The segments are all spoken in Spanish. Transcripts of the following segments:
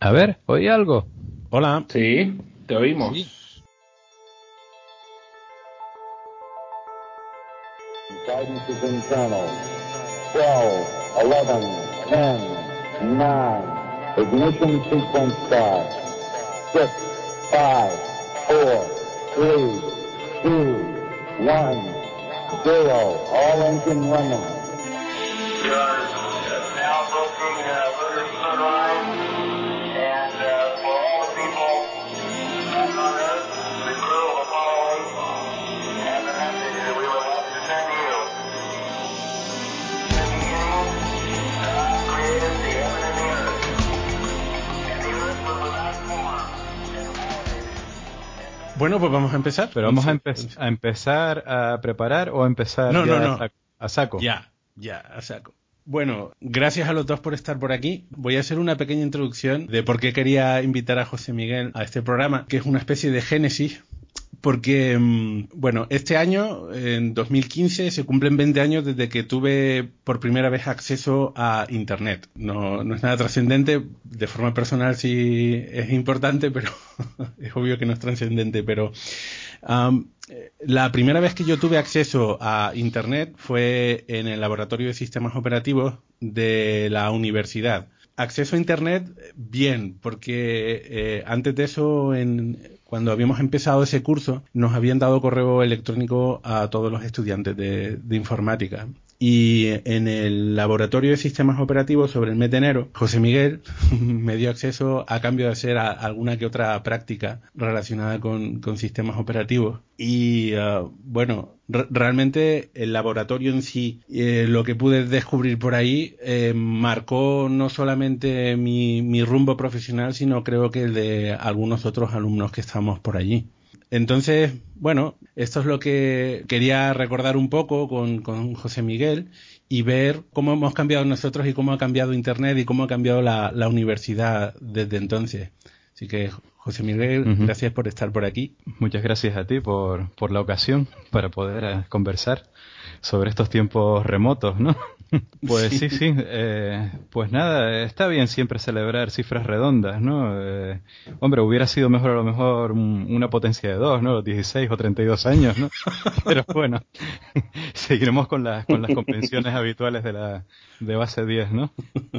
A ver, ¿oí algo? Hola. Sí, te oímos. Sí. Guidance is internal. 12, 11, 10, 9. Ignition sequence start. 6, 5, 4, 3, 2, 1, 0. All engine running. We are now approaching Bueno, pues vamos a empezar. Pero vamos a, empe- a empezar a preparar o a empezar No, ya no, no. A, saco, a saco. Ya, ya, a saco. Bueno, gracias a los dos por estar por aquí. Voy a hacer una pequeña introducción de por qué quería invitar a José Miguel a este programa, que es una especie de génesis. Porque, mm, bueno, este año, en 2015, se cumplen 20 años desde que tuve por primera vez acceso a Internet. No, no es nada trascendente, de forma personal sí es importante, pero es obvio que no es trascendente, pero la primera vez que yo tuve acceso a Internet fue en el laboratorio de sistemas operativos de la universidad. Acceso a Internet, bien, porque eh, antes de eso, en, cuando habíamos empezado ese curso, nos habían dado correo electrónico a todos los estudiantes de, informática. Y en el laboratorio de sistemas operativos sobre el mes de enero, José Miguel me dio acceso a cambio de hacer a- alguna que otra práctica relacionada con, con sistemas operativos. Y ah, bueno, realmente el laboratorio en sí, eh, lo que pude descubrir por ahí, eh, marcó no solamente mi, mi rumbo profesional, sino creo que el de algunos otros alumnos que estamos por allí. Entonces, bueno, esto es lo que quería recordar un poco con, con José Miguel y ver cómo hemos cambiado nosotros y cómo ha cambiado Internet y cómo ha cambiado la, la universidad desde entonces. Así que, José Miguel, gracias por estar por aquí. Muchas gracias a ti por, por la ocasión para poder eh, conversar sobre estos tiempos remotos, ¿no? Pues sí, sí. eh, pues nada, está bien siempre celebrar cifras redondas, ¿no? Eh, hombre, hubiera sido mejor a lo mejor un- una potencia de dos, ¿no? 16 o 32 años, ¿no? Pero bueno, seguiremos con las, con las convenciones habituales de la de base 10, ¿no?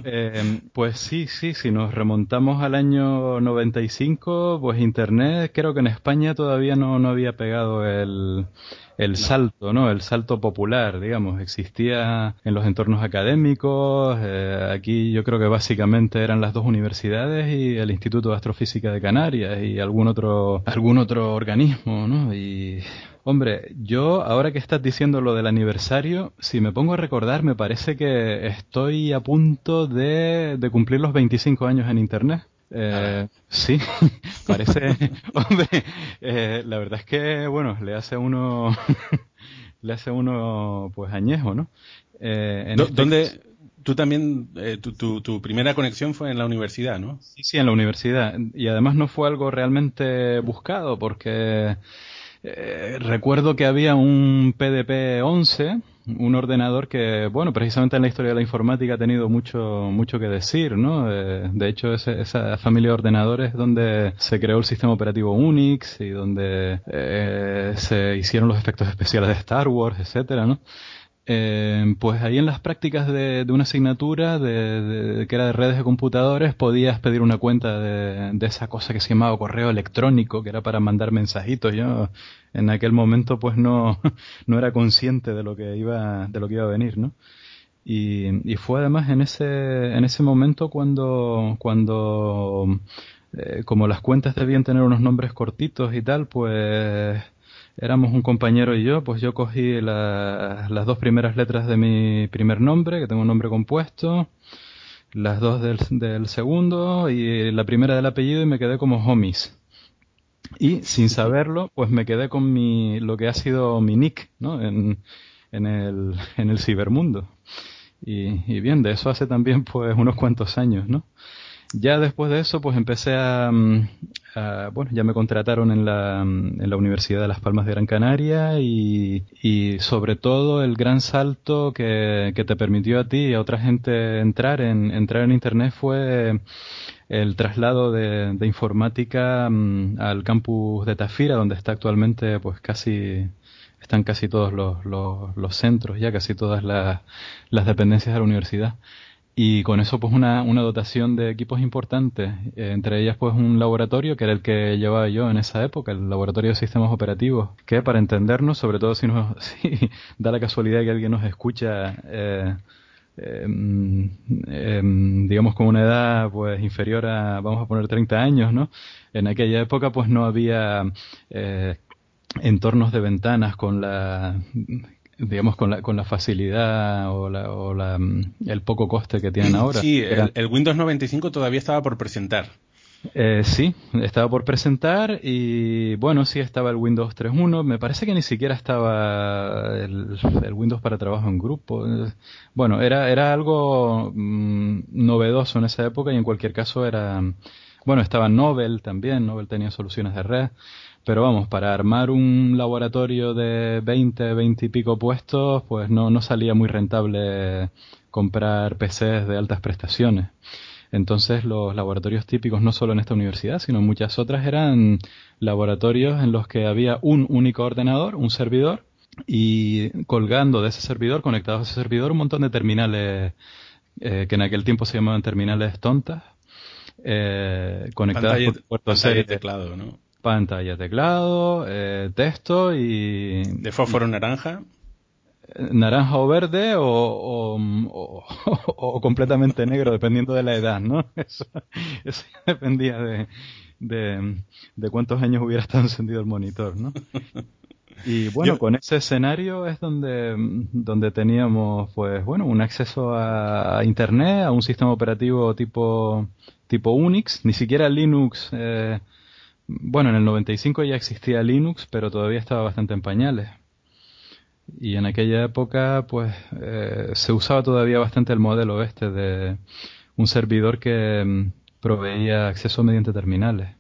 Eh, pues sí, sí, si nos remontamos al año 95, pues Internet creo que en España todavía no, no había pegado el, el salto, ¿no? El salto popular, digamos. Existía en los entornos académicos, eh, aquí yo creo que básicamente eran las dos universidades y el Instituto de Astrofísica de Canarias y algún otro, algún otro organismo, ¿no? Y Hombre, yo ahora que estás diciendo lo del aniversario, si me pongo a recordar, me parece que estoy a punto de, de cumplir los 25 años en Internet. Eh, sí, parece, hombre, eh, la verdad es que, bueno, le hace uno, le hace uno, pues añejo, ¿no? Eh, en este- ¿Dónde tú también, eh, tu, tu, tu primera conexión fue en la universidad, ¿no? Sí, sí, en la universidad. Y además no fue algo realmente buscado porque eh, recuerdo que había un PDP-11, un ordenador que, bueno, precisamente en la historia de la informática ha tenido mucho, mucho que decir, ¿no? Eh, de hecho, ese- esa familia de ordenadores donde se creó el sistema operativo Unix y donde eh, se hicieron los efectos especiales de Star Wars, etcétera, ¿no? Eh, pues ahí en las prácticas de, de una asignatura de, de- que era de redes de computadores podías pedir una cuenta de, esa cosa que se llamaba correo electrónico, que era para mandar mensajitos. Yo en aquel momento pues no, no era consciente de lo que iba, de lo que iba a venir, ¿no? Y, y fue además en ese, en ese momento cuando, cuando eh, como las cuentas debían tener unos nombres cortitos y tal, pues éramos un compañero y yo, pues yo cogí la- las dos primeras letras de mi primer nombre, que tengo un nombre compuesto, las dos del, del segundo y la primera del apellido y me quedé como homies. Y sin saberlo, pues me quedé con mi, lo que ha sido mi nick, ¿no? En, en el, en el cibermundo. Y, y bien, de eso hace también pues unos cuantos años, ¿no? Ya después de eso, pues empecé a, mm, a- bueno, ya me contrataron en la, mm, en la Universidad de Las Palmas de Gran Canaria y, y sobre todo el gran salto que, que te permitió a ti y a otra gente entrar en, entrar en Internet fue el traslado de, de informática mm, al campus de Tafira, donde está actualmente pues casi están casi todos los, los, los centros, ya casi todas las, las dependencias de la universidad. Y con eso pues una, una dotación de equipos importantes, eh, entre ellas pues un laboratorio que era el que llevaba yo en esa época, el laboratorio de sistemas operativos, que para entendernos, sobre todo si nos si da la casualidad que alguien nos escucha eh, em, em, digamos con una edad pues inferior a vamos a poner 30 años, ¿no? En aquella época pues no había eh, entornos de ventanas con la digamos, con la, con la facilidad o, la, o la, el poco coste que tienen ahora. Sí, el, el Windows 95 todavía estaba por presentar. Eh, sí, estaba por presentar y bueno, sí estaba el Windows 3.1. Me parece que ni siquiera estaba el, Windows para trabajo en grupo. Bueno, era, era algo mmm, novedoso en esa época y en cualquier caso era... Bueno, estaba Nobel también, Nobel tenía soluciones de red. Pero vamos, para armar un laboratorio de 20, 20 y pico puestos, pues no, no salía muy rentable comprar PCs de altas prestaciones. Entonces los laboratorios típicos, no solo en esta universidad, sino en muchas otras, eran laboratorios en los que había un único ordenador, un servidor, y colgando de ese servidor, conectados a ese servidor, un montón de terminales eh, que en aquel tiempo se llamaban terminales tontas, eh, conectadas Pantalla, por puerto pantalla y teclado, ¿no? pantalla, teclado, eh, texto y De fósforo naranja. Naranja o verde o, o, o- o completamente negro, dependiendo de la edad, ¿no? Eso, eso dependía de, de, de cuántos años hubiera estado encendido el monitor, ¿no? Y bueno, Yo- con ese escenario es donde, donde teníamos, pues bueno, un acceso a, a Internet, a un sistema operativo tipo, tipo Unix, ni siquiera Linux, eh, bueno, en el 95 ya existía Linux, pero todavía estaba bastante en pañales. Y en aquella época, pues, eh, se usaba todavía bastante el modelo este de un servidor que mm, proveía acceso mediante terminales.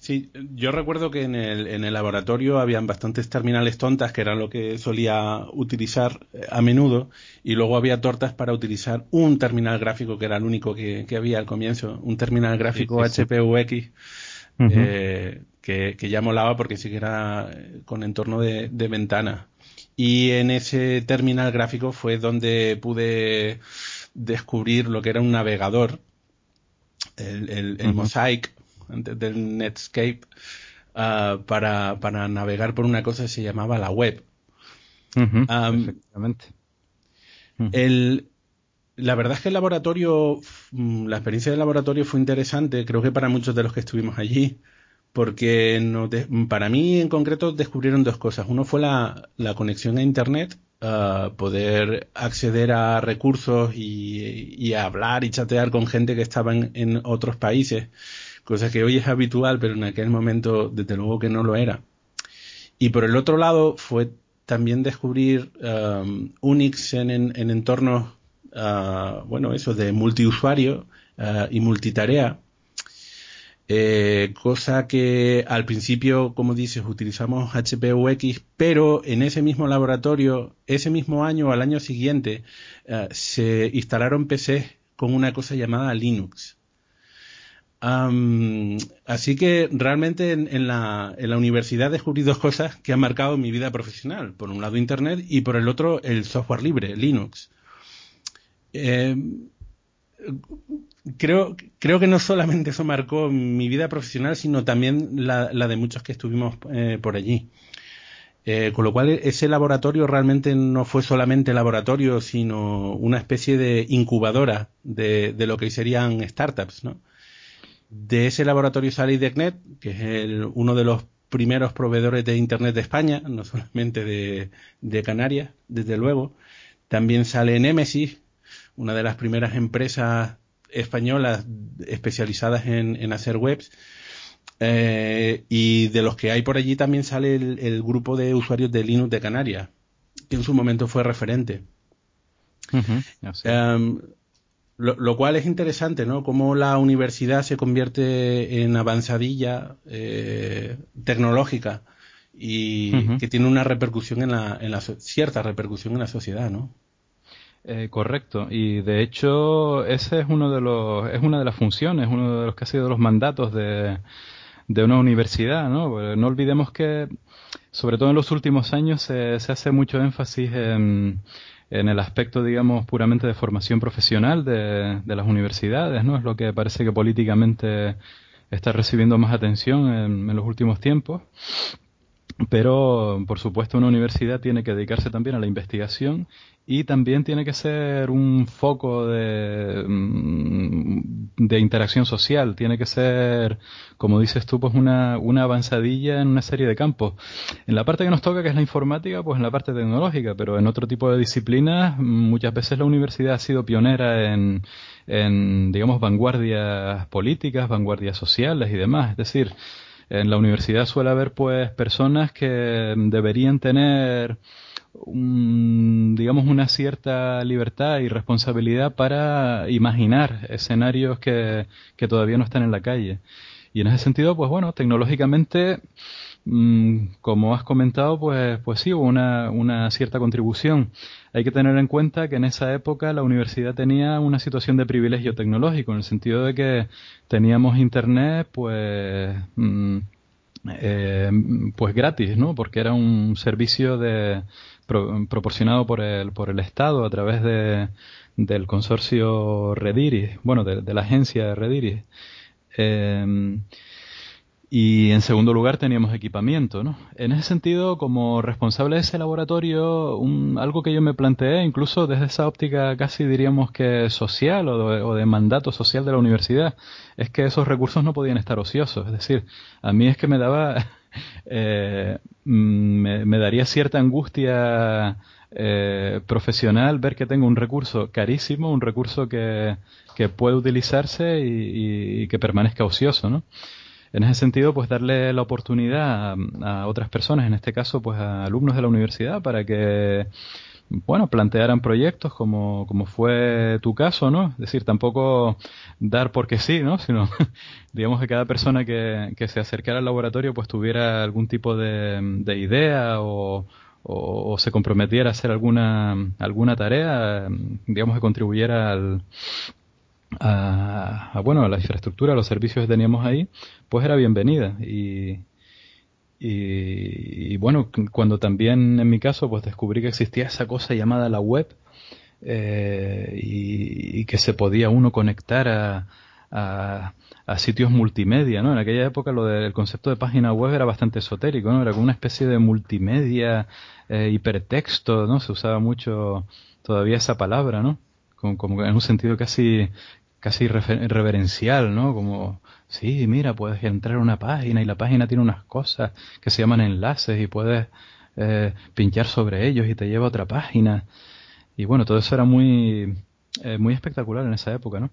Sí, yo recuerdo que en el, en el laboratorio habían bastantes terminales tontas, que eran lo que solía utilizar eh, a menudo, y luego había tortas para utilizar un terminal gráfico, que era el único que, que había al comienzo, un terminal gráfico Sí, sí, eh, que, que ya molaba porque sí que era eh, con entorno de, de ventana. Y en ese terminal gráfico fue donde pude descubrir lo que era un navegador, el, el, el. Mosaic, antes del Netscape, ah, para, para navegar por una cosa que se llamaba la web. Ujú. El, la verdad es que el laboratorio, mm, la experiencia del laboratorio fue interesante, creo que para muchos de los que estuvimos allí, porque nos de- para mí en concreto descubrieron dos cosas. Uno fue la, conexión a Internet, ah, poder acceder a recursos y, y hablar y chatear con gente que estaba en, en otros países, cosa que hoy es habitual, pero en aquel momento desde luego que no lo era. Y por el otro lado fue también descubrir um, Unix en, en- en entornos, ah, bueno, eso de multiusuario ah, y multitarea. Eh, cosa que al principio, como dices, utilizamos HPUX, pero en ese mismo laboratorio, ese mismo año o al año siguiente, ah, se instalaron PCs con una cosa llamada Linux. Así que realmente en, en la, en la universidad descubrí dos cosas que han marcado mi vida profesional. Por un lado Internet y por el otro el software libre, Linux. Eh, creo, creo que no solamente eso marcó mi vida profesional, sino también la, la de muchos que estuvimos eh, por allí. Eh, con lo cual ese laboratorio realmente no fue solamente laboratorio, sino una especie de incubadora de, lo que serían startups, ¿no? De ese laboratorio sale IDECnet, que es el- uno de los primeros proveedores de Internet de España, no solamente de, de Canarias, desde luego. También sale Nemesis, una de las primeras empresas españolas especializadas en, en hacer webs. Eh, y de los que hay por allí también sale el, el grupo de usuarios de Linux de Canarias, que en su momento fue referente. Em, lo, lo cual es interesante, ¿no? Cómo la universidad se convierte en avanzadilla eh, tecnológica y que tiene una repercusión en la, en la cierta repercusión en la sociedad, ¿no? Eh, correcto, y de hecho ese es uno de los, es una de las funciones, uno de los que ha sido los mandatos de, de una universidad, ¿no? No olvidemos que, sobre todo en los últimos años, se, se hace mucho énfasis en, en el aspecto, digamos, puramente de formación profesional de, de las universidades, ¿no? Es lo que parece que políticamente está recibiendo más atención en, en los últimos tiempos. Pero, por supuesto, una universidad tiene que dedicarse también a la investigación y también tiene que ser un foco de, mm, de interacción social. Tiene que ser, como dices tú, pues una, una avanzadilla en una serie de campos. En la parte que nos toca, que es la informática, pues en la parte tecnológica, pero en otro tipo de disciplinas, muchas veces la universidad ha sido pionera en, en digamos, vanguardias políticas, vanguardias sociales y demás. Es decir, en la universidad suele haber pues personas que deberían tener un, digamos una cierta libertad y responsabilidad para imaginar escenarios que, que todavía no están en la calle. Y en ese sentido, pues bueno, tecnológicamente, mm, como has comentado, pues, pues sí, hubo una, una cierta contribución. Hay que tener en cuenta que en esa época la universidad tenía una situación de privilegio tecnológico, en el sentido de que teníamos internet, pues, mm, eh, pues gratis, ¿no? Porque era un servicio de, pro- proporcionado por el, por el Estado a través de, del consorcio Rediris, bueno, de, de la agencia Rediris. Eh, y en segundo lugar teníamos equipamiento, ¿no? En ese sentido, como responsable de ese laboratorio, un- algo que yo me planteé, incluso desde esa óptica casi diríamos que social o de, o de mandato social de la universidad, es que esos recursos no podían estar ociosos. Es decir, a mí es que me daba, eh, mm, me, me daría cierta angustia eh, profesional ver que tengo un recurso carísimo, un recurso que, que puede utilizarse y, que permanezca ocioso, ¿no? En ese sentido, pues darle la oportunidad a, a otras personas, en este caso, pues a alumnos de la universidad, para que, bueno, plantearan proyectos como, como fue tu caso, ¿no? Es decir, tampoco dar porque sí, ¿no? Sino, digamos que cada persona que, que se acercara al laboratorio, pues tuviera algún tipo de, de idea o, o, se comprometiera a hacer alguna, alguna tarea, digamos que contribuyera al, a, bueno, a la infraestructura, a los servicios que teníamos ahí, pues era bienvenida. Y, y, y bueno, cuando también en mi caso pues descubrí que existía esa cosa llamada la web eh, y, y que se podía uno conectar a, a, a sitios multimedia, ¿no? En aquella época lo del concepto de página web era bastante esotérico, ¿no? Era como una especie de multimedia, eh, hipertexto, ¿no? Se usaba mucho todavía esa palabra, ¿no? Como, como en un sentido casi casi reverencial, ¿no? Como, sí, mira, puedes entrar a una página y la página tiene unas cosas que se llaman enlaces y puedes eh, pinchar sobre ellos y te lleva a otra página. Y bueno, todo eso era muy, eh, muy espectacular en esa época, ¿no?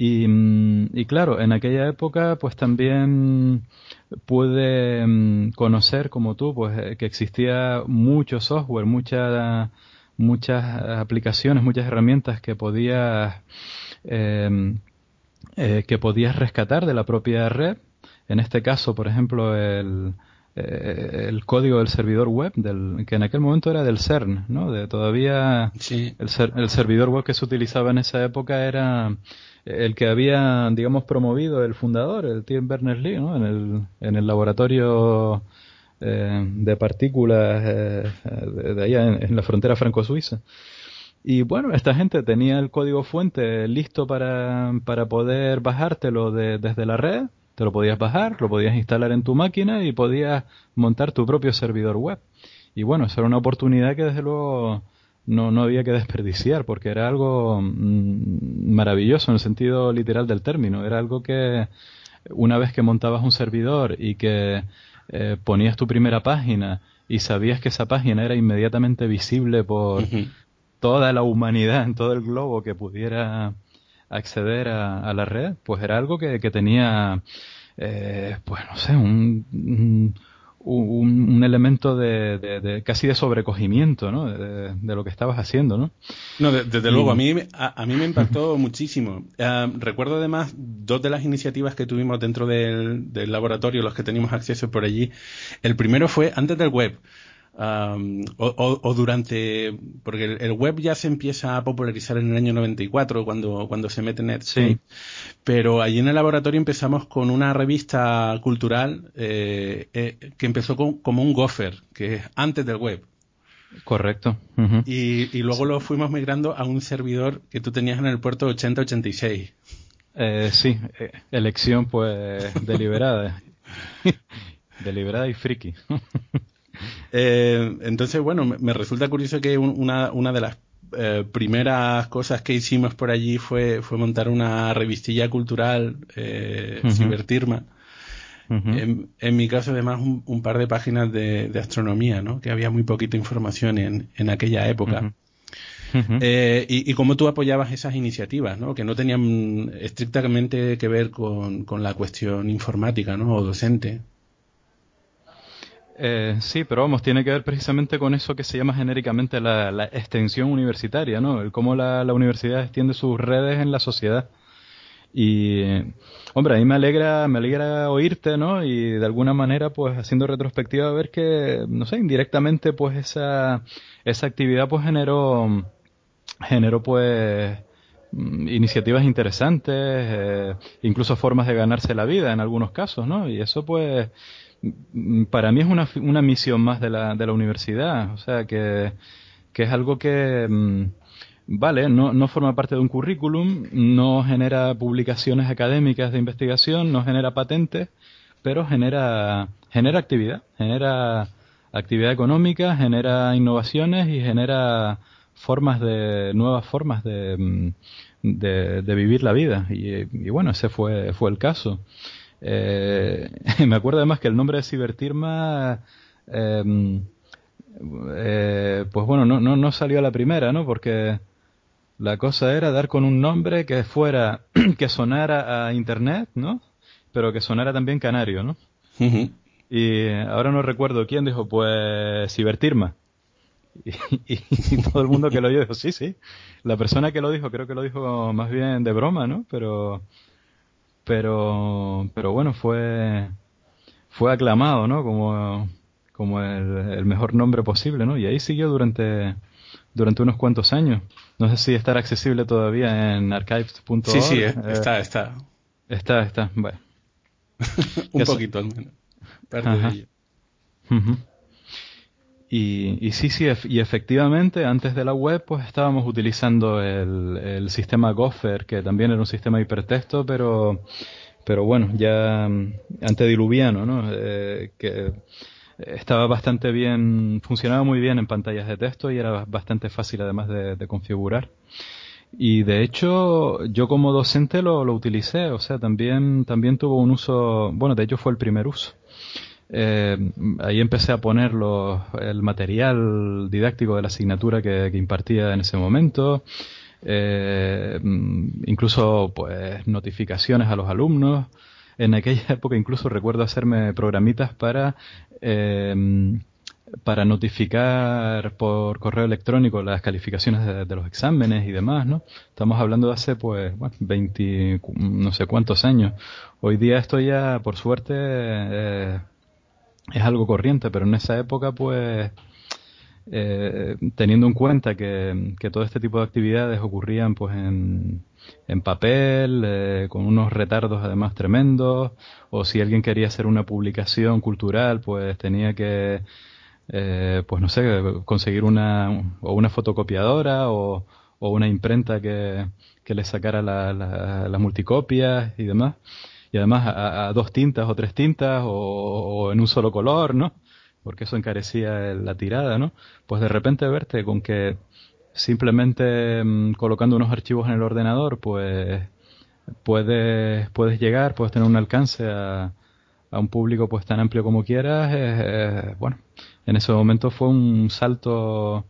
Y, mm, y claro, en aquella época pues también pude mm, conocer, como tú, pues eh, que existía mucho software, mucha, muchas aplicaciones, muchas herramientas que podías eh, eh, que podías rescatar de la propia red. En este caso, por ejemplo, el, eh, el código del servidor web, del, que en aquel momento era del CERN, ¿no? De todavía Sí. el, ser- el servidor web que se utilizaba en esa época era el que había, digamos, promovido el fundador, el Tim Berners-Lee, ¿no? En el, en el laboratorio eh, de partículas eh, de, allá en, en la frontera franco-suiza. Y bueno, esta gente tenía el código fuente listo para, para poder bajártelo de- desde la red, te lo podías bajar, lo podías instalar en tu máquina y podías montar tu propio servidor web. Y bueno, esa era una oportunidad que desde luego no, no había que desperdiciar porque era algo mm, maravilloso en el sentido literal del término. Era algo que una vez que montabas un servidor y que eh, ponías tu primera página y sabías que esa página era inmediatamente visible por toda la humanidad en todo el globo que pudiera acceder a, a la red, pues era algo que, que tenía, eh, pues no sé, un, un, un- un elemento de, de- de- casi de sobrecogimiento, ¿no? De, de lo que estabas haciendo, ¿no? No, de- desde luego, a mí, me- a, a mí me impactó muchísimo. Ah, recuerdo además dos de las iniciativas que tuvimos dentro del, del laboratorio, los que teníamos acceso por allí. El primero fue antes del web. Um, o, o- o durante porque el, el web ya se empieza a popularizar en el año 94 cuando cuando se mete Netscape Sí. pero allí en el laboratorio empezamos con una revista cultural eh, eh, que empezó con- como un gopher que es antes del web Correcto. Y, y luego lo fuimos migrando a un servidor que tú tenías en el puerto 8086 Eh, sí, eh, elección pues deliberada. deliberada y friki. Eh, entonces, bueno, me, me resulta curioso que un- una, una de las eh, primeras cosas que hicimos por allí fue, fue montar una revistilla cultural, eh. Cibertirma. Ujú. En, en mi caso, además, un, un par de páginas de, de astronomía, ¿no? Que había muy poquita información en, en aquella época. Eh, y cómo tú apoyabas esas iniciativas, ¿no? Que no tenían estrictamente que ver con, con la cuestión informática, ¿no? O docente. Eh, sí, pero vamos, tiene que ver precisamente con eso que se llama genéricamente la, la extensión universitaria, ¿no? El cómo la, la universidad extiende sus redes en la sociedad. Y, hombre, a mí me alegra, me alegra oírte, ¿no? Y de alguna manera, pues, haciendo retrospectiva, ver que, no sé, indirectamente, pues, esa, esa actividad, pues, generó, generó, pues, mm, iniciativas interesantes, eh, incluso formas de ganarse la vida en algunos casos, ¿no? Y eso, pues, para mí es una, una misión más de la, de la universidad, o sea, que, que es algo que, mm, vale, no, no forma parte de un currículum, no genera publicaciones académicas de investigación, no genera patentes, pero genera, genera actividad, genera actividad económica, genera innovaciones y genera formas de, nuevas formas de, mm, de, de vivir la vida. Y, y bueno, ese fue, fue el caso. Eh, me acuerdo además que el nombre de Cibertirma, eh, eh, pues bueno, no, no, no salió a la primera, ¿no? Porque la cosa era dar con un nombre que fuera, que sonara a Internet, ¿no? Pero que sonara también canario, ¿no? Y ahora no recuerdo quién dijo, pues Cibertirma. Y, y- y todo el mundo que lo oyó dijo, sí, sí. La persona que lo dijo, creo que lo dijo más bien de broma, ¿no? Pero, pero, pero bueno, fue, fue aclamado, ¿no? Como, como el, el mejor nombre posible, ¿no? Y ahí siguió durante, durante unos cuantos años. No sé si estará accesible todavía en archives.org. Sí, sí, eh, Eh, está, está. Está, está. Bueno. Un poquito al menos. Parte de ello. Y, y sí, sí, y efectivamente, antes de la web, pues estábamos utilizando el, el sistema Gopher, que también era un sistema hipertexto, pero, pero bueno, ya antediluviano, ¿no? Eh, que estaba bastante bien, funcionaba muy bien en pantallas de texto y era bastante fácil además de, de configurar. Y de hecho, yo como docente lo, lo utilicé, o sea, también, también tuvo un uso, bueno, de hecho fue el primer uso. Eh, ahí empecé a poner los- el material didáctico de la asignatura que, impartía en ese momento, eh, mm, incluso pues notificaciones a los alumnos. En aquella época incluso recuerdo hacerme programitas para eh, para notificar por correo electrónico las calificaciones de, los exámenes y demás, ¿no? Estamos hablando de hace, pues, bueno, 20, cu- no sé cuántos años. Hoy día esto ya, por suerte, eh, es algo corriente, pero en esa época, pues, eh, teniendo en cuenta que, que todo este tipo de actividades ocurrían, pues, en, en papel, eh, con unos retardos además tremendos, o si alguien quería hacer una publicación cultural, pues tenía que, eh, pues no sé, conseguir una, o una fotocopiadora o, o una imprenta que, que le sacara la- la- las multicopias y demás. Y además a, dos tintas o tres tintas o, en un solo color, ¿no? Porque eso encarecía la tirada, ¿no? Pues de repente verte con que simplemente mm, colocando unos archivos en el ordenador, pues puedes, puedes llegar, puedes tener un alcance a, a un público pues tan amplio como quieras, eh, eh, bueno, en ese momento fue un salto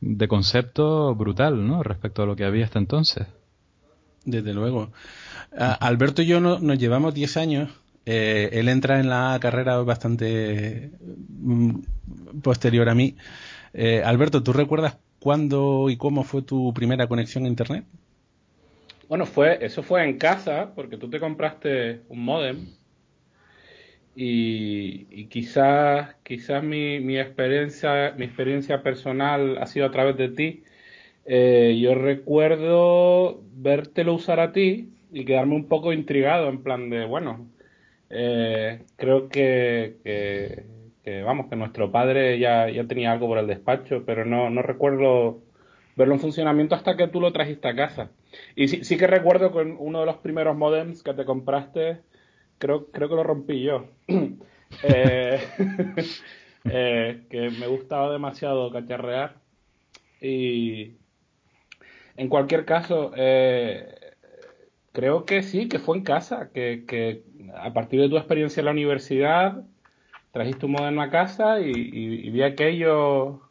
de concepto brutal, ¿no? Respecto a lo que había hasta entonces. Desde luego. A- Alberto y yo no- nos llevamos 10 años. Eh, él entra en la carrera bastante mm, posterior a mí. Eh, Alberto, ¿tú recuerdas cuándo y cómo fue tu primera conexión a Internet? Bueno, fue, eso fue en casa, porque tú te compraste un modem y, y quizás quizás mi, mi experiencia mi experiencia personal ha sido a través de ti. Eh, yo recuerdo vértelo usar a ti y quedarme un poco intrigado en plan de bueno eh, creo que, vamos que nuestro padre ya, ya tenía algo por el despacho pero no, no recuerdo verlo en funcionamiento hasta que tú lo trajiste a casa y sí, sí que recuerdo con uno de los primeros modems que te compraste creo, creo que lo rompí yo. eh, eh, que me gustaba demasiado cacharrear. Y en cualquier caso, eh, creo que sí, que fue en casa, que, que, a partir de tu experiencia en la universidad, trajiste un moderno a casa y, y, y vi aquello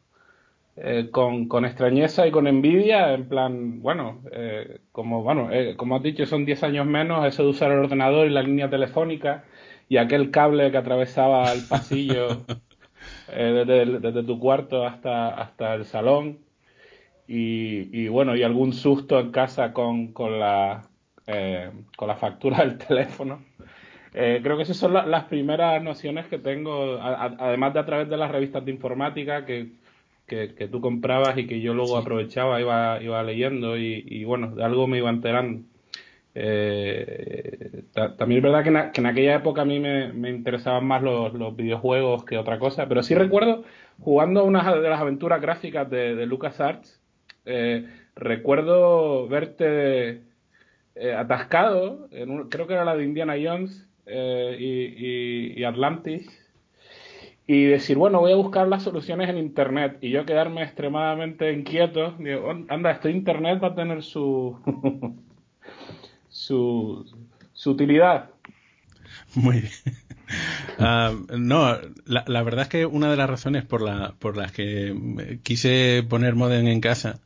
eh, con, con, extrañeza y con envidia, en plan, bueno, eh, como bueno, eh, como has dicho, son 10 años menos eso de usar el ordenador y la línea telefónica y aquel cable que atravesaba el pasillo eh, desde, desde, tu cuarto hasta, hasta el salón. Y, y, bueno, y algún susto en casa con, con, la, eh, con la factura del teléfono. Eh, creo que esas son la, las primeras nociones que tengo, a, a, además de a través de las revistas de informática que que, que, tú comprabas y que yo luego sí. aprovechaba, iba, iba leyendo y, y, bueno, de algo me iba enterando. Eh, también es verdad que en, que en, aquella época a mí me, me interesaban más los, los, videojuegos que otra cosa, pero sí recuerdo jugando una de las aventuras gráficas de, de LucasArts, eh, recuerdo verte eh, atascado, en un, creo que era la de Indiana Jones eh, y, Atlantis, y decir, bueno, voy a buscar las soluciones en Internet y yo quedarme extremadamente inquieto. Digo, anda, este Internet va a tener su, su, su utilidad. Muy bien. Uh, no, la, la, verdad es que una de las razones por, la, por las que quise poner modem en casa,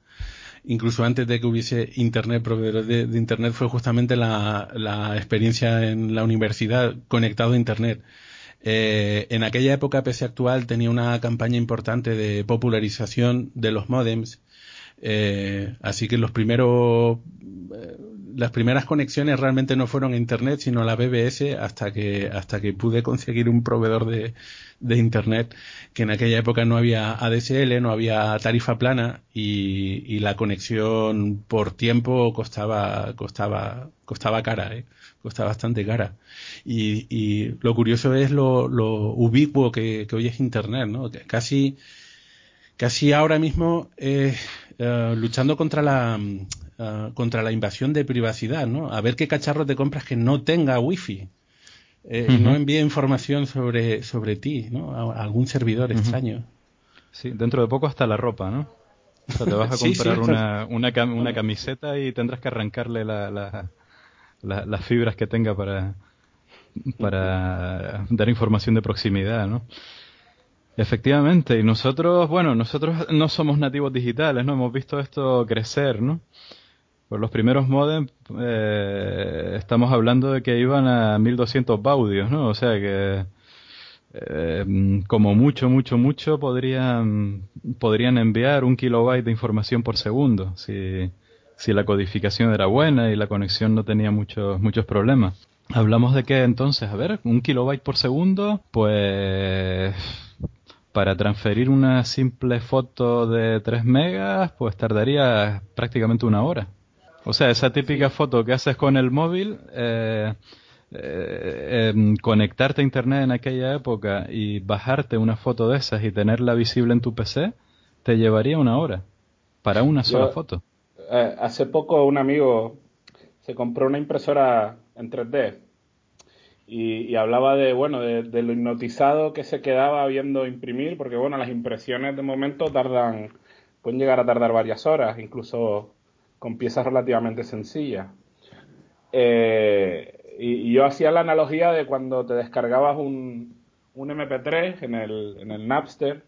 incluso antes de que hubiese internet, proveedores de, internet, fue justamente la, la experiencia en la universidad conectado a internet. Eh, en aquella época PC Actual tenía una campaña importante de popularización de los modems, eh, así que los primeros, eh, las primeras conexiones realmente no fueron a Internet, sino a la BBS hasta que, hasta que pude conseguir un proveedor de, de Internet, que en aquella época no había ADSL, no había tarifa plana y, y la conexión por tiempo costaba, costaba, costaba cara, ¿eh? cuesta bastante cara. Y, y lo curioso es lo, lo ubicuo que, que, hoy es Internet, ¿no? Casi, casi ahora mismo eh, uh, luchando contra la, uh, contra la invasión de privacidad, ¿no? A ver qué cacharro te compras que no tenga wifi. Eh, uh -huh. no envíe información sobre, sobre ti, ¿no? A, algún servidor -huh. extraño. Sí, dentro de poco hasta la ropa, ¿no? O sea, te vas a comprar sí, sí, una, una, cam una, camiseta y tendrás que arrancarle la, la, la, las fibras que tenga para, para dar información de proximidad, ¿no? Efectivamente, y nosotros, bueno, nosotros no somos nativos digitales, ¿no? Hemos visto esto crecer, ¿no? Por los primeros modems eh, estamos hablando de que iban a 1200 baudios, ¿no? O sea que eh, como mucho, mucho, mucho podrían, podrían enviar un kilobyte de información por segundo, si, si la codificación era buena y la conexión no tenía muchos, muchos problemas. Hablamos de que entonces, a ver, un kilobyte por segundo, pues para transferir una simple foto de 3 megas, pues tardaría prácticamente una hora. O sea, esa típica foto que haces con el móvil, eh, eh, eh, conectarte a internet en aquella época y bajarte una foto de esas y tenerla visible en tu PC, te llevaría una hora para una sola Yo, foto. Eh, hace poco un amigo se compró una impresora en 3D y, hablaba de bueno de, de, lo hipnotizado que se quedaba viendo imprimir porque bueno las impresiones de momento tardan pueden llegar a tardar varias horas incluso con piezas relativamente sencillas. Eh, y, y, yo hacía la analogía de cuando te descargabas un, un MP3 en el, en el Napster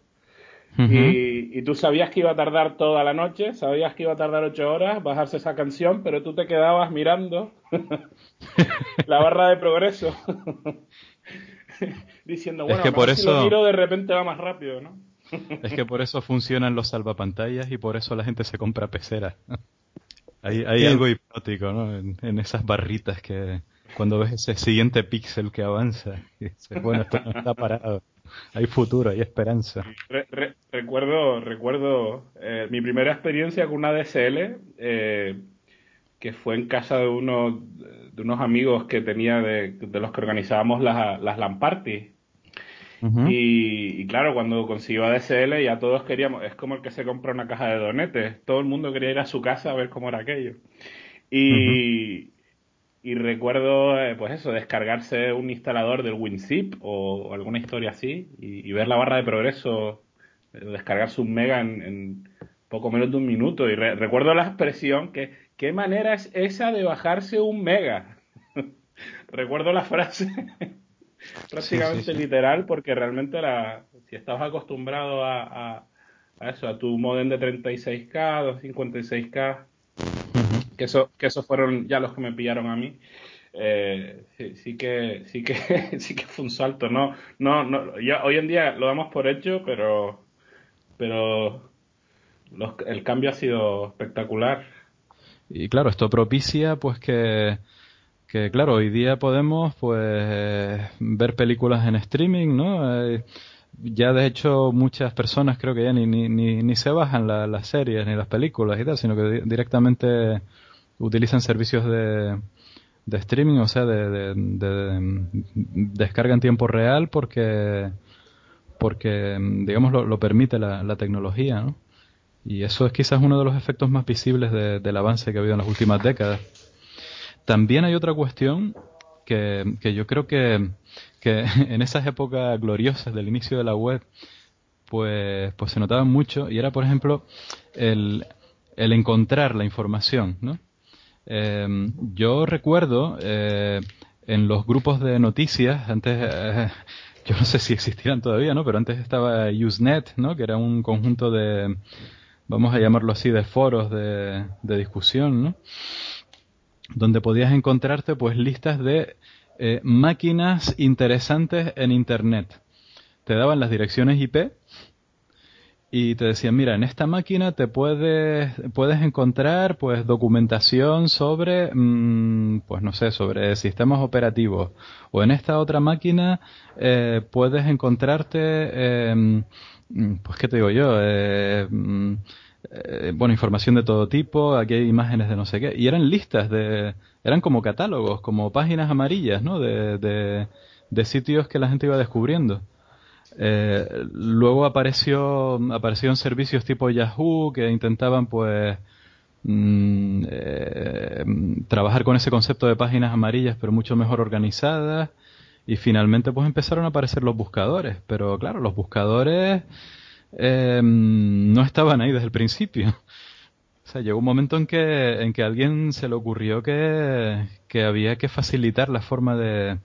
uh -huh. y, y, tú sabías que iba a tardar toda la noche, sabías que iba a tardar ocho horas bajarse esa canción, pero tú te quedabas mirando la barra de progreso diciendo, bueno, es que por eso... si lo miro de repente va más rápido, ¿no? es que por eso funcionan los salvapantallas y por eso la gente se compra peceras. Hay, hay algo hipnótico, ¿no? En, en, esas barritas que, cuando ves ese siguiente píxel que avanza. Y dices, bueno, esto no está parado. Hay futuro, hay esperanza. Re- re- recuerdo recuerdo eh, mi primera experiencia con una DSL, eh, que fue en casa de unos, de unos amigos que tenía de, de los que organizábamos las, las LAN parties. Ujú. Y, y claro, cuando consiguió ADSL ya todos queríamos, es como el que se compra una caja de donetes, todo el mundo quería ir a su casa a ver cómo era aquello. Y, y recuerdo, eh, pues eso, descargarse un instalador del WinZip o, o alguna historia así y, y ver la barra de progreso, eh, descargarse un mega en, en poco menos de un minuto. Y re- recuerdo la expresión que, ¿qué manera es esa de bajarse un mega? recuerdo la frase prácticamente sí, sí. literal porque realmente era, si estabas acostumbrado a, a, a eso, a tu modem de 36K, 256K, Ujú. Que eso, que esos fueron ya los que me pillaron a mí. eh, sí, que sí que sí que fue un salto no no no ya hoy en día lo damos por hecho pero pero el cambio ha sido espectacular Y claro, esto propicia pues que, que claro, hoy día podemos pues ver películas en streaming, ¿no? Eh, ya de hecho muchas personas creo que ya ni, ni, ni, ni se bajan la- las series ni las películas y tal, sino que di- directamente utilizan servicios de, de streaming, o sea, de, de, de- de descarga en tiempo real porque porque digamos lo, lo permite la, la tecnología, ¿no? Y eso es quizás uno de los efectos más visibles de- del avance que ha habido en las últimas décadas. También hay otra cuestión que, que yo creo que, que en esas épocas gloriosas del inicio de la web, pues, pues se notaba mucho, y era, por ejemplo, el, el encontrar la información, ¿no? Eh, yo recuerdo eh, en los grupos de noticias, antes, eh, yo no sé si existían todavía, ¿no? Pero antes estaba Usenet, ¿no? Que era un conjunto de, vamos a llamarlo así, de foros de, de discusión, ¿no? Donde podías encontrarte, pues, listas de eh, máquinas interesantes en Internet. Te daban las direcciones IP y te decían, mira, en esta máquina te puedes, puedes encontrar pues documentación sobre, mm, pues no sé, sobre sistemas operativos. O en esta otra máquina eh, puedes encontrarte, eh, mm, pues qué te digo yo, eh, mm, eh, bueno, información de todo tipo, aquí hay imágenes de no sé qué. Y eran listas de, eran como catálogos, como páginas amarillas, ¿no? De, de, de sitios que la gente iba descubriendo. Eh, luego apareció aparecieron servicios tipo Yahoo que intentaban pues mm, eh, trabajar con ese concepto de páginas amarillas pero mucho mejor organizadas. Y finalmente pues empezaron a aparecer los buscadores. Pero claro los buscadores eh, no estaban ahí desde el principio. O sea, llegó un momento en que, en que a alguien se le ocurrió que, que había que facilitar la forma de,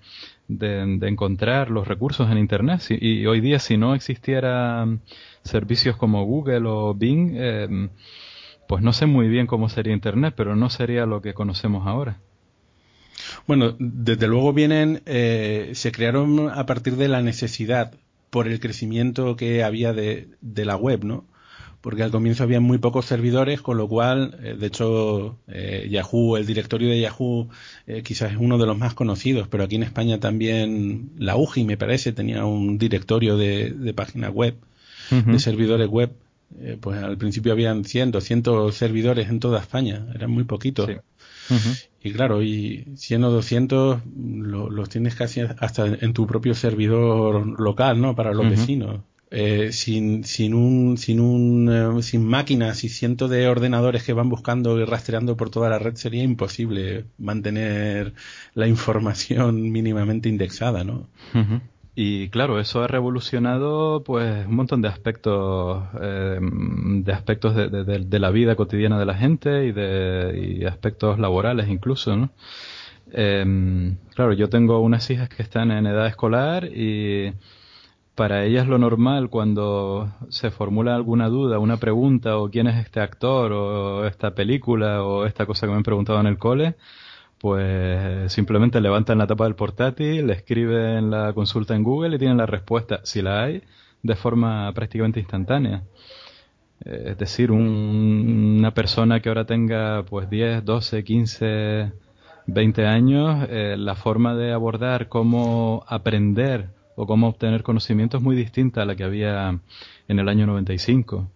de, de encontrar los recursos en Internet. Y hoy día, si no existieran servicios como Google o Bing, eh, pues no sé muy bien cómo sería Internet, pero no sería lo que conocemos ahora. Bueno, desde luego vienen, eh, se crearon a partir de la necesidad por el crecimiento que había de, de la web, ¿no? Porque al comienzo había muy pocos servidores, con lo cual, eh, de hecho, eh, Yahoo, el directorio de Yahoo, eh, quizás es uno de los más conocidos, pero aquí en España también la UGI, me parece, tenía un directorio de, de páginas web, de servidores web. Eh, pues al principio habían 100, 200 servidores en toda España, eran muy poquitos. Sí. Y claro, y 100 o 200 lo- los tienes casi hasta en tu propio servidor local, ¿no? Para los vecinos. Eh, sin, sin un, sin un, eh, sin máquinas y cientos de ordenadores que van buscando y rastreando por toda la red sería imposible mantener la información mínimamente indexada, ¿no? Y claro, eso ha revolucionado pues un montón de aspectos, eh, de aspectos de, de- de- de la vida cotidiana de la gente y de y aspectos laborales incluso, ¿no? Em, claro, yo tengo unas hijas que están en edad escolar y para ellas lo normal cuando se formula alguna duda, una pregunta o quién es este actor o esta película o esta cosa que me han preguntado en el cole, pues simplemente levantan la tapa del portátil, le escriben la consulta en Google y tienen la respuesta, si la hay, de forma prácticamente instantánea. Eh, Es decir, un- una persona que ahora tenga pues 10, 12, 15 20 años, eh, la forma de abordar cómo aprender o cómo obtener conocimiento es muy distinta a la que había en el año 95.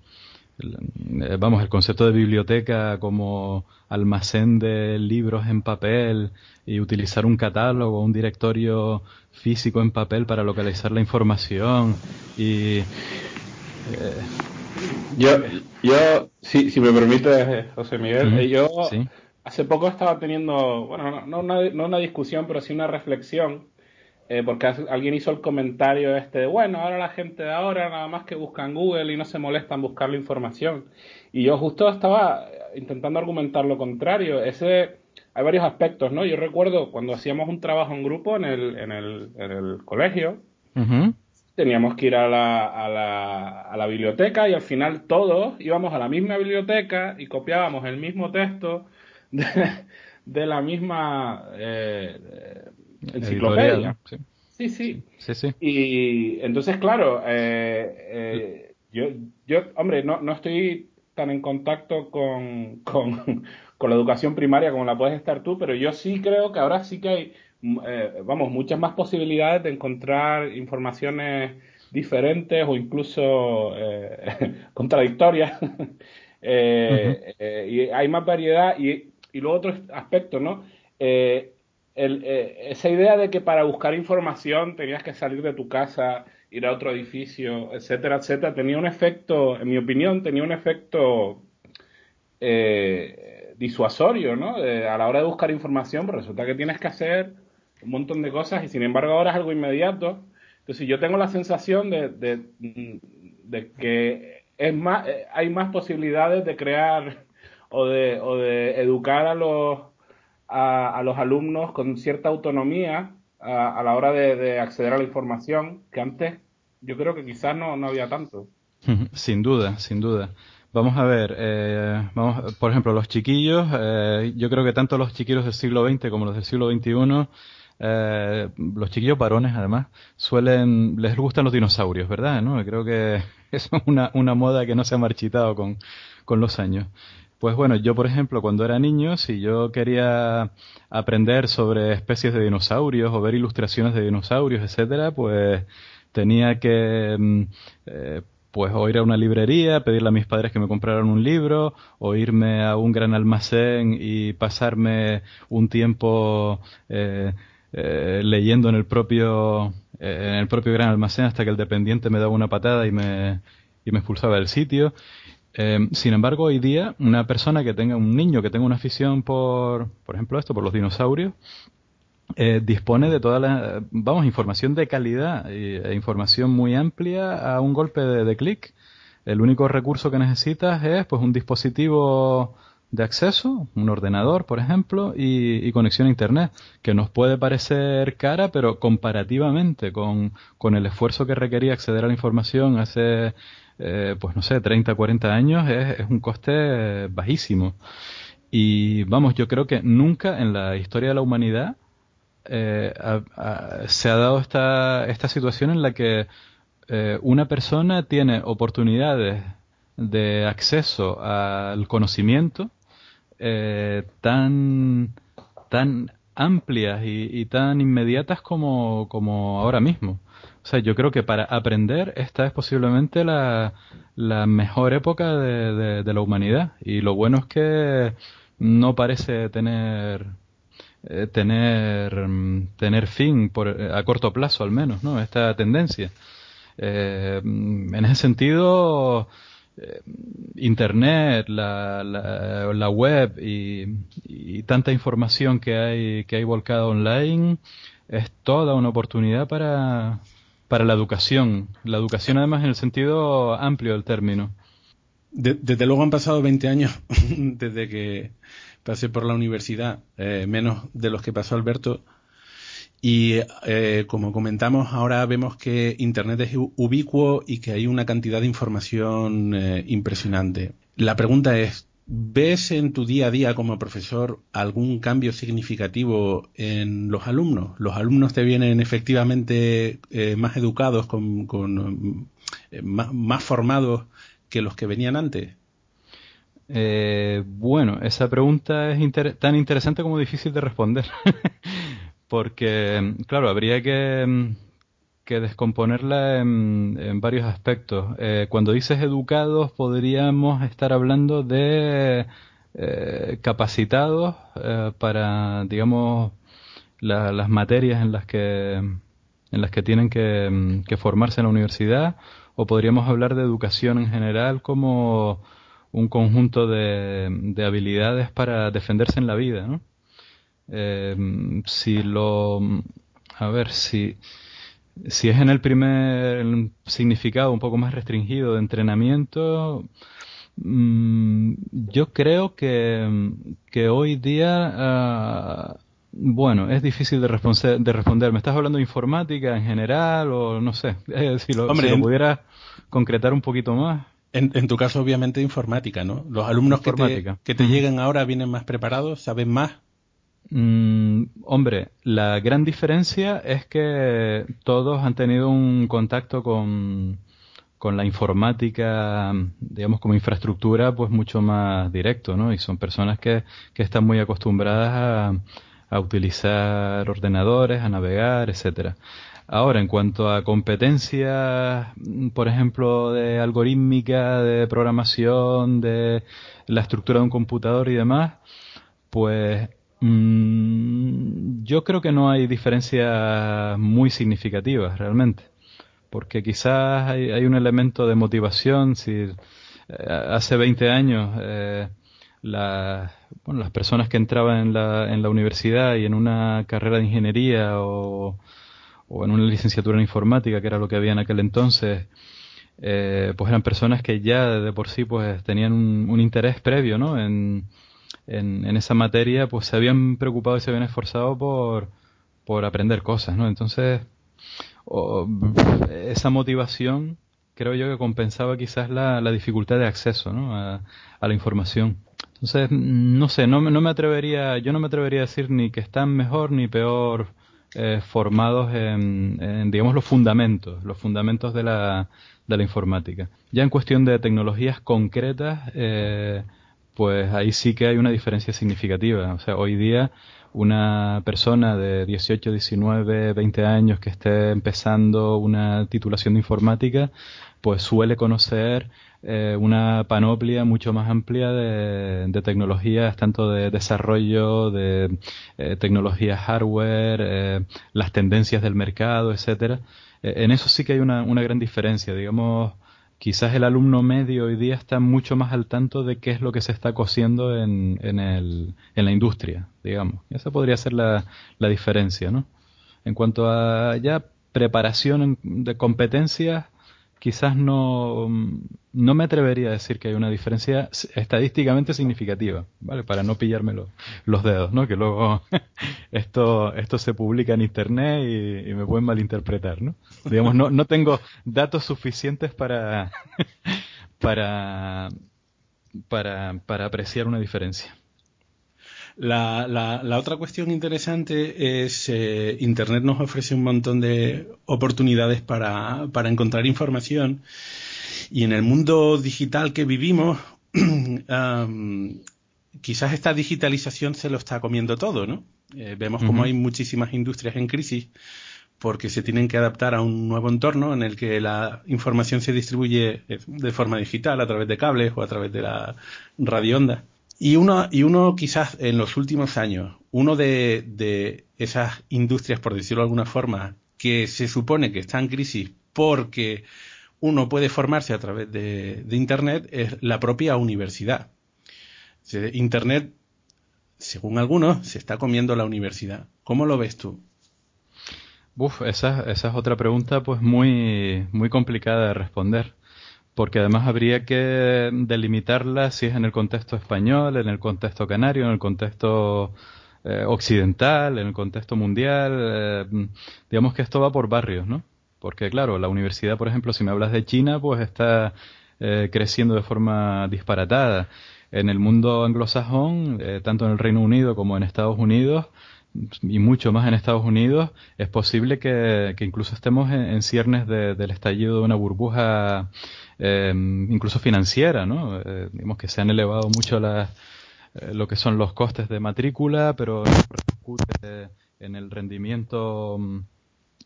El- eh, vamos, el concepto de biblioteca como almacén de libros en papel y utilizar un catálogo, un directorio físico en papel para localizar la información y Yo, yo si, si me permite, José Miguel, eh, yo sí. hace poco estaba teniendo, bueno, no, no una, no una discusión, pero sí una reflexión, eh, porque alguien hizo el comentario este de, bueno, ahora la gente de ahora nada más que buscan Google y no se molestan buscar la información. Y yo justo estaba intentando argumentar lo contrario. Ese, hay varios aspectos, ¿no? Yo recuerdo cuando hacíamos un trabajo en grupo en el, en el, en el colegio, teníamos que ir a la, a, la, a la biblioteca y al final todos íbamos a la misma biblioteca y copiábamos el mismo texto de, de la misma eh, enciclopedia. sí. Sí, sí. Sí, sí. Y entonces, claro, eh, eh, yo, yo, hombre, no, no estoy tan en contacto con, con, con la educación primaria como la puedes estar tú, pero yo sí creo que ahora sí que hay, mm, eh, vamos, muchas más posibilidades de encontrar informaciones diferentes o incluso eh, contradictorias. Eh, eh, y hay más variedad y, y luego otro aspecto, ¿no? Eh, el, eh, esa idea de que para buscar información tenías que salir de tu casa, ir a otro edificio, etcétera, etcétera, tenía un efecto, en mi opinión, tenía un efecto eh, disuasorio, ¿no? A la hora de buscar información, pues resulta que tienes que hacer un montón de cosas y sin embargo ahora es algo inmediato. Entonces yo tengo la sensación de, de, de que es más, eh, hay más posibilidades de crear o de, o de educar a los, a, a los alumnos con cierta autonomía a, la hora de, de acceder a la información que antes yo creo que quizás no, no había tanto. Sin duda, sin duda. Vamos a ver, eh, vamos, por ejemplo, los chiquillos, eh, yo creo que tanto los chiquillos del siglo XX como los del siglo XXI, eh, los chiquillos varones además, suelen, les gustan los dinosaurios, ¿verdad? ¿No? Creo que es una, una moda que no se ha marchitado con, con los años. Pues bueno, yo por ejemplo, cuando era niño, si yo quería aprender sobre especies de dinosaurios o ver ilustraciones de dinosaurios, etcétera, pues tenía que mm, eh, pues o ir a una librería, pedirle a mis padres que me compraran un libro, o irme a un gran almacén y pasarme un tiempo eh, eh, leyendo en el propio eh, en el propio gran almacén hasta que el dependiente me daba una patada y me y me expulsaba del sitio. Eh, sin embargo, hoy día una persona que tenga un niño que tenga una afición por, por ejemplo, esto, por los dinosaurios, eh, dispone de toda la, vamos, información de calidad e información muy amplia a un golpe de, de clic. El único recurso que necesitas es pues un dispositivo de acceso, un ordenador, por ejemplo, y, y conexión a internet, que nos puede parecer cara, pero comparativamente con, con el esfuerzo que requería acceder a la información hace, eh, pues no sé, 30, 40 años, es, es un coste bajísimo. Y vamos, yo creo que nunca en la historia de la humanidad eh, se ha dado esta, esta situación en la que eh, una persona tiene oportunidades de acceso al conocimiento eh, tan, tan amplias y, y tan inmediatas como, como ahora mismo. O sea, yo creo que para aprender esta es posiblemente la, la mejor época de, de- la humanidad. Y lo bueno es que no parece tener eh, tener mm, tener fin por, eh, a corto plazo al menos, ¿no? Esta tendencia. Eh, mm, en ese sentido, eh, Internet, la, la, la web y, y tanta información que hay que hay volcada online es toda una oportunidad para para la educación. La educación además en el sentido amplio del término. De- desde luego han pasado 20 años desde que pasé por la universidad, eh, menos de los que pasó Alberto. Y eh, como comentamos, ahora vemos que Internet es ubicuo y que hay una cantidad de información eh, impresionante. La pregunta es, ¿ves en tu día a día como profesor algún cambio significativo en los alumnos? ¿Los alumnos te vienen efectivamente eh, más educados, con, eh, más, formados que los que venían antes? Eh, bueno, esa pregunta es tan interesante como difícil de responder. Porque, claro, habría que, que descomponerla en, varios aspectos. Eh, cuando dices educados, podríamos estar hablando de eh, capacitados eh, para, digamos, la- las materias en las que en las que tienen que, que formarse en la universidad, o podríamos hablar de educación en general como un conjunto de, de habilidades para defenderse en la vida, ¿no? Si lo, a ver, si, si es en el primer significado un poco más restringido de entrenamiento, mm, yo creo que, que hoy día, ah, bueno, es difícil de, responder. ¿Me estás hablando de informática en general o no sé? Eh, si lo, Hombre, si lo pudieras concretar un poquito más. En, en tu caso, obviamente, informática, ¿no? Los alumnos que te, que te llegan ahora vienen más preparados, saben más. Mm, hombre, la gran diferencia es que todos han tenido un contacto con, con la informática, digamos, como infraestructura, pues mucho más directo, ¿no? Y son personas que, que están muy acostumbradas a, a utilizar ordenadores, a navegar, etcétera. Ahora, en cuanto a competencias, por ejemplo, de algorítmica, de programación, de la estructura de un computador y demás, pues mm, yo creo que no hay diferencias muy significativas realmente, porque quizás hay, hay un elemento de motivación. Si eh, hace 20 años eh, la- bueno, las personas que entraban en la, en la universidad y en una carrera de ingeniería o, o en una licenciatura en informática, que era lo que había en aquel entonces, eh, pues eran personas que ya de por sí pues tenían un, un interés previo, ¿no? En, en, en esa materia, pues se habían preocupado y se habían esforzado por, por aprender cosas, ¿no? Entonces, esa motivación creo yo que compensaba quizás la, la dificultad de acceso, ¿no? A, la información. Entonces, no sé, no, no me atrevería, yo no me atrevería a decir ni que están mejor ni peor eh, formados en, en, digamos, los fundamentos, los fundamentos de la, de la informática. Ya en cuestión de tecnologías concretas, eh, pues ahí sí que hay una diferencia significativa. O sea, hoy día una persona de 18, 19, 20 años que esté empezando una titulación de informática, pues suele conocer eh, una panoplia mucho más amplia de, de tecnologías, tanto de desarrollo, de eh, tecnologías hardware, eh, las tendencias del mercado, etcétera. Eh, en eso sí que hay una, una gran diferencia. Digamos, quizás el alumno medio hoy día está mucho más al tanto de qué es lo que se está cosiendo en, en, el, en la industria, digamos. Esa podría ser la, la diferencia, ¿no? En cuanto a ya preparación de competencias, quizás no, no me atrevería a decir que hay una diferencia estadísticamente significativa, ¿vale? Para no pillarme lo- los dedos, ¿no? Que luego esto, esto se publica en internet y, y me pueden malinterpretar, ¿no? Digamos, no, no tengo datos suficientes para, para, para, para apreciar una diferencia. La, la- la otra cuestión interesante es eh, Internet nos ofrece un montón de oportunidades para, para encontrar información y en el mundo digital que vivimos am, quizás esta digitalización se lo está comiendo todo, ¿no? Eh, vemos como Ujú. hay muchísimas industrias en crisis porque se tienen que adaptar a un nuevo entorno en el que la información se distribuye de forma digital a través de cables o a través de la radioonda. Y uno, y uno quizás en los últimos años, uno de, esas industrias, por decirlo de alguna forma, que se supone que está en crisis porque uno puede formarse a través de, Internet, es la propia universidad. Internet, según algunos, se está comiendo la universidad. ¿Cómo lo ves tú? Uf, esa, esa es otra pregunta pues muy, muy complicada de responder, porque además habría que delimitarla si es en el contexto español, en el contexto canario, en el contexto eh, occidental, en el contexto mundial. eh, digamos que esto va por barrios, ¿no? Porque claro, la universidad, por ejemplo, si me hablas de China, pues está eh, creciendo de forma disparatada. En el mundo anglosajón, eh, tanto en el Reino Unido como en Estados Unidos, y mucho más en Estados Unidos, es posible que, que incluso estemos en, ciernes de- del estallido de una burbuja, eh, incluso financiera, ¿no? Eh, digamos que se han elevado mucho las, eh, lo que son los costes de matrícula, pero repercute en el rendimiento, mm,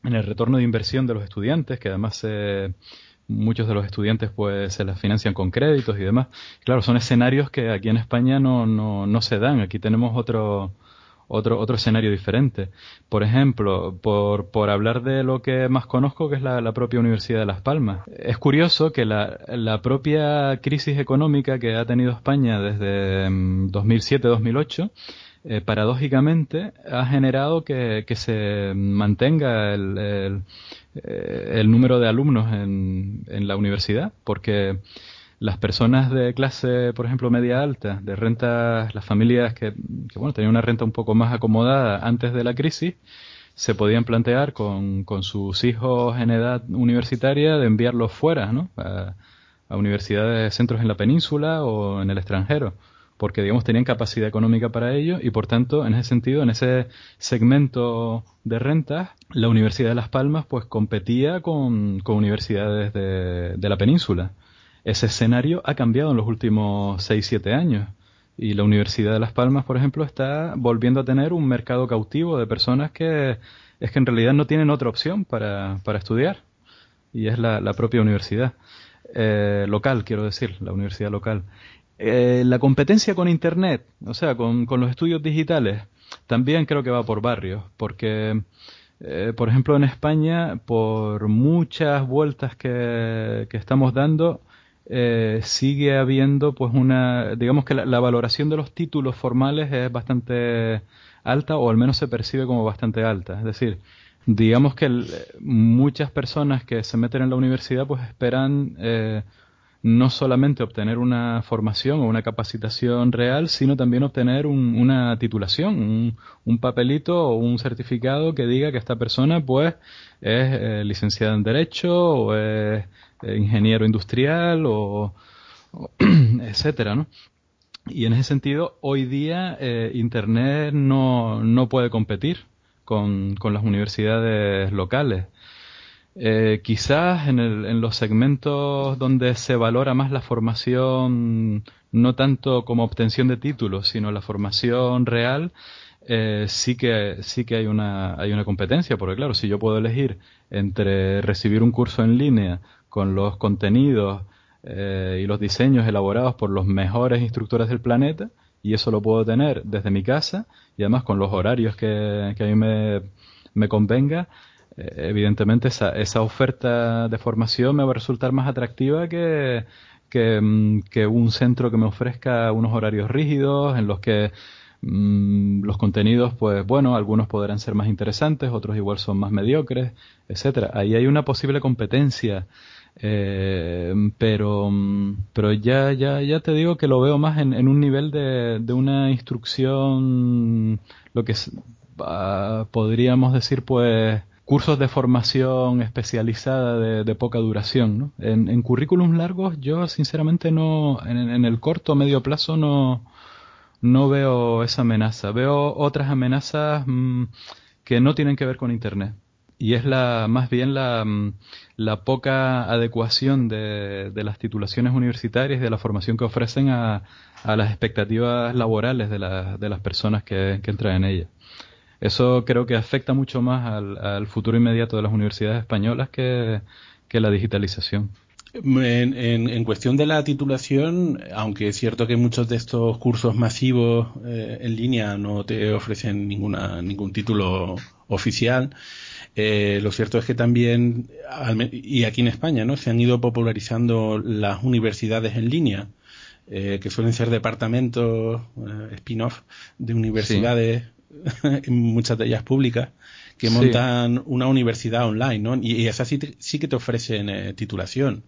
en el retorno de inversión de los estudiantes, que además eh, muchos de los estudiantes pues se las financian con créditos y demás. Claro, son escenarios que aquí en España no, no, no se dan. Aquí tenemos otro, otro, otro escenario diferente. Por ejemplo, por, por hablar de lo que más conozco, que es la, la propia Universidad de Las Palmas. Es curioso que la, la propia crisis económica que ha tenido España desde mm, 2007-2008 eh, paradójicamente ha generado que, que se mantenga el, el, eh, el número de alumnos en, en la universidad, porque las personas de clase, por ejemplo, media alta, de rentas, las familias que, bueno, tenían una renta un poco más acomodada antes de la crisis, se podían plantear con, con sus hijos en edad universitaria de enviarlos fuera, ¿no? A, a universidades, centros en la península o en el extranjero porque digamos tenían capacidad económica para ello y por tanto en ese sentido en ese segmento de rentas la Universidad de Las Palmas pues competía con, con universidades de, de, la península ese escenario ha cambiado en los últimos 6-7 años. Y la Universidad de Las Palmas por ejemplo está volviendo a tener un mercado cautivo de personas que es que en realidad no tienen otra opción para, para estudiar. Y es la, propia universidad eh, local quiero decir la universidad local. Eh, la competencia con Internet, o sea, con, con, los estudios digitales, también creo que va por barrios, porque, eh, por ejemplo, en España, por muchas vueltas que, que estamos dando, eh, sigue habiendo, pues, una, digamos que la, valoración de los títulos formales es bastante alta, o al menos se percibe como bastante alta. Es decir, digamos que muchas personas que se meten en la universidad, pues, esperan eh, no solamente obtener una formación o una capacitación real, sino también obtener un, una titulación, un, un, papelito o un certificado que diga que esta persona pues es eh, licenciada en Derecho o es ingeniero industrial o, etcétera, ¿no? Y en ese sentido, hoy día eh, Internet no, no puede competir con, con las universidades locales. Eh, quizás en, el, en, los segmentos donde se valora más la formación, no tanto como obtención de títulos, sino la formación real, eh, sí que sí que hay una hay una competencia, porque claro, si yo puedo elegir entre recibir un curso en línea con los contenidos eh, y los diseños elaborados por los mejores instructores del planeta, y eso lo puedo tener desde mi casa, y además con los horarios que, que a mí me, me convenga, evidentemente esa, esa oferta de formación me va a resultar más atractiva que, que, que, un centro que me ofrezca unos horarios rígidos en los que mmm, los contenidos, pues bueno, algunos podrán ser más interesantes, otros igual son más mediocres, etcétera. Ahí hay una posible competencia. Eh, pero pero ya ya ya te digo que lo veo más en, un nivel de, de, una instrucción lo que uh, podríamos decir pues cursos de formación especializada de, poca duración. ¿no? En, en, currículums largos yo sinceramente no, en, el corto o medio plazo no, no veo esa amenaza. Veo otras amenazas mmm, que no tienen que ver con Internet. Y es la, más bien la, la poca adecuación de, de, las titulaciones universitarias, de la formación que ofrecen a, a las expectativas laborales de, la, de las personas que, entran en ellas. Eso creo que afecta mucho más al, al, futuro inmediato de las universidades españolas que, la digitalización. En, cuestión de la titulación, aunque es cierto que muchos de estos cursos masivos eh, en línea no te ofrecen ninguna, ningún título oficial, eh, lo cierto es que también, y aquí en España, ¿no? Se han ido popularizando las universidades en línea, eh, que suelen ser departamentos, spin-off de universidades. Sí muchas de ellas públicas, que sí. montan una universidad online, ¿no? Y, y esas sí, te, sí, que te ofrecen eh, titulación.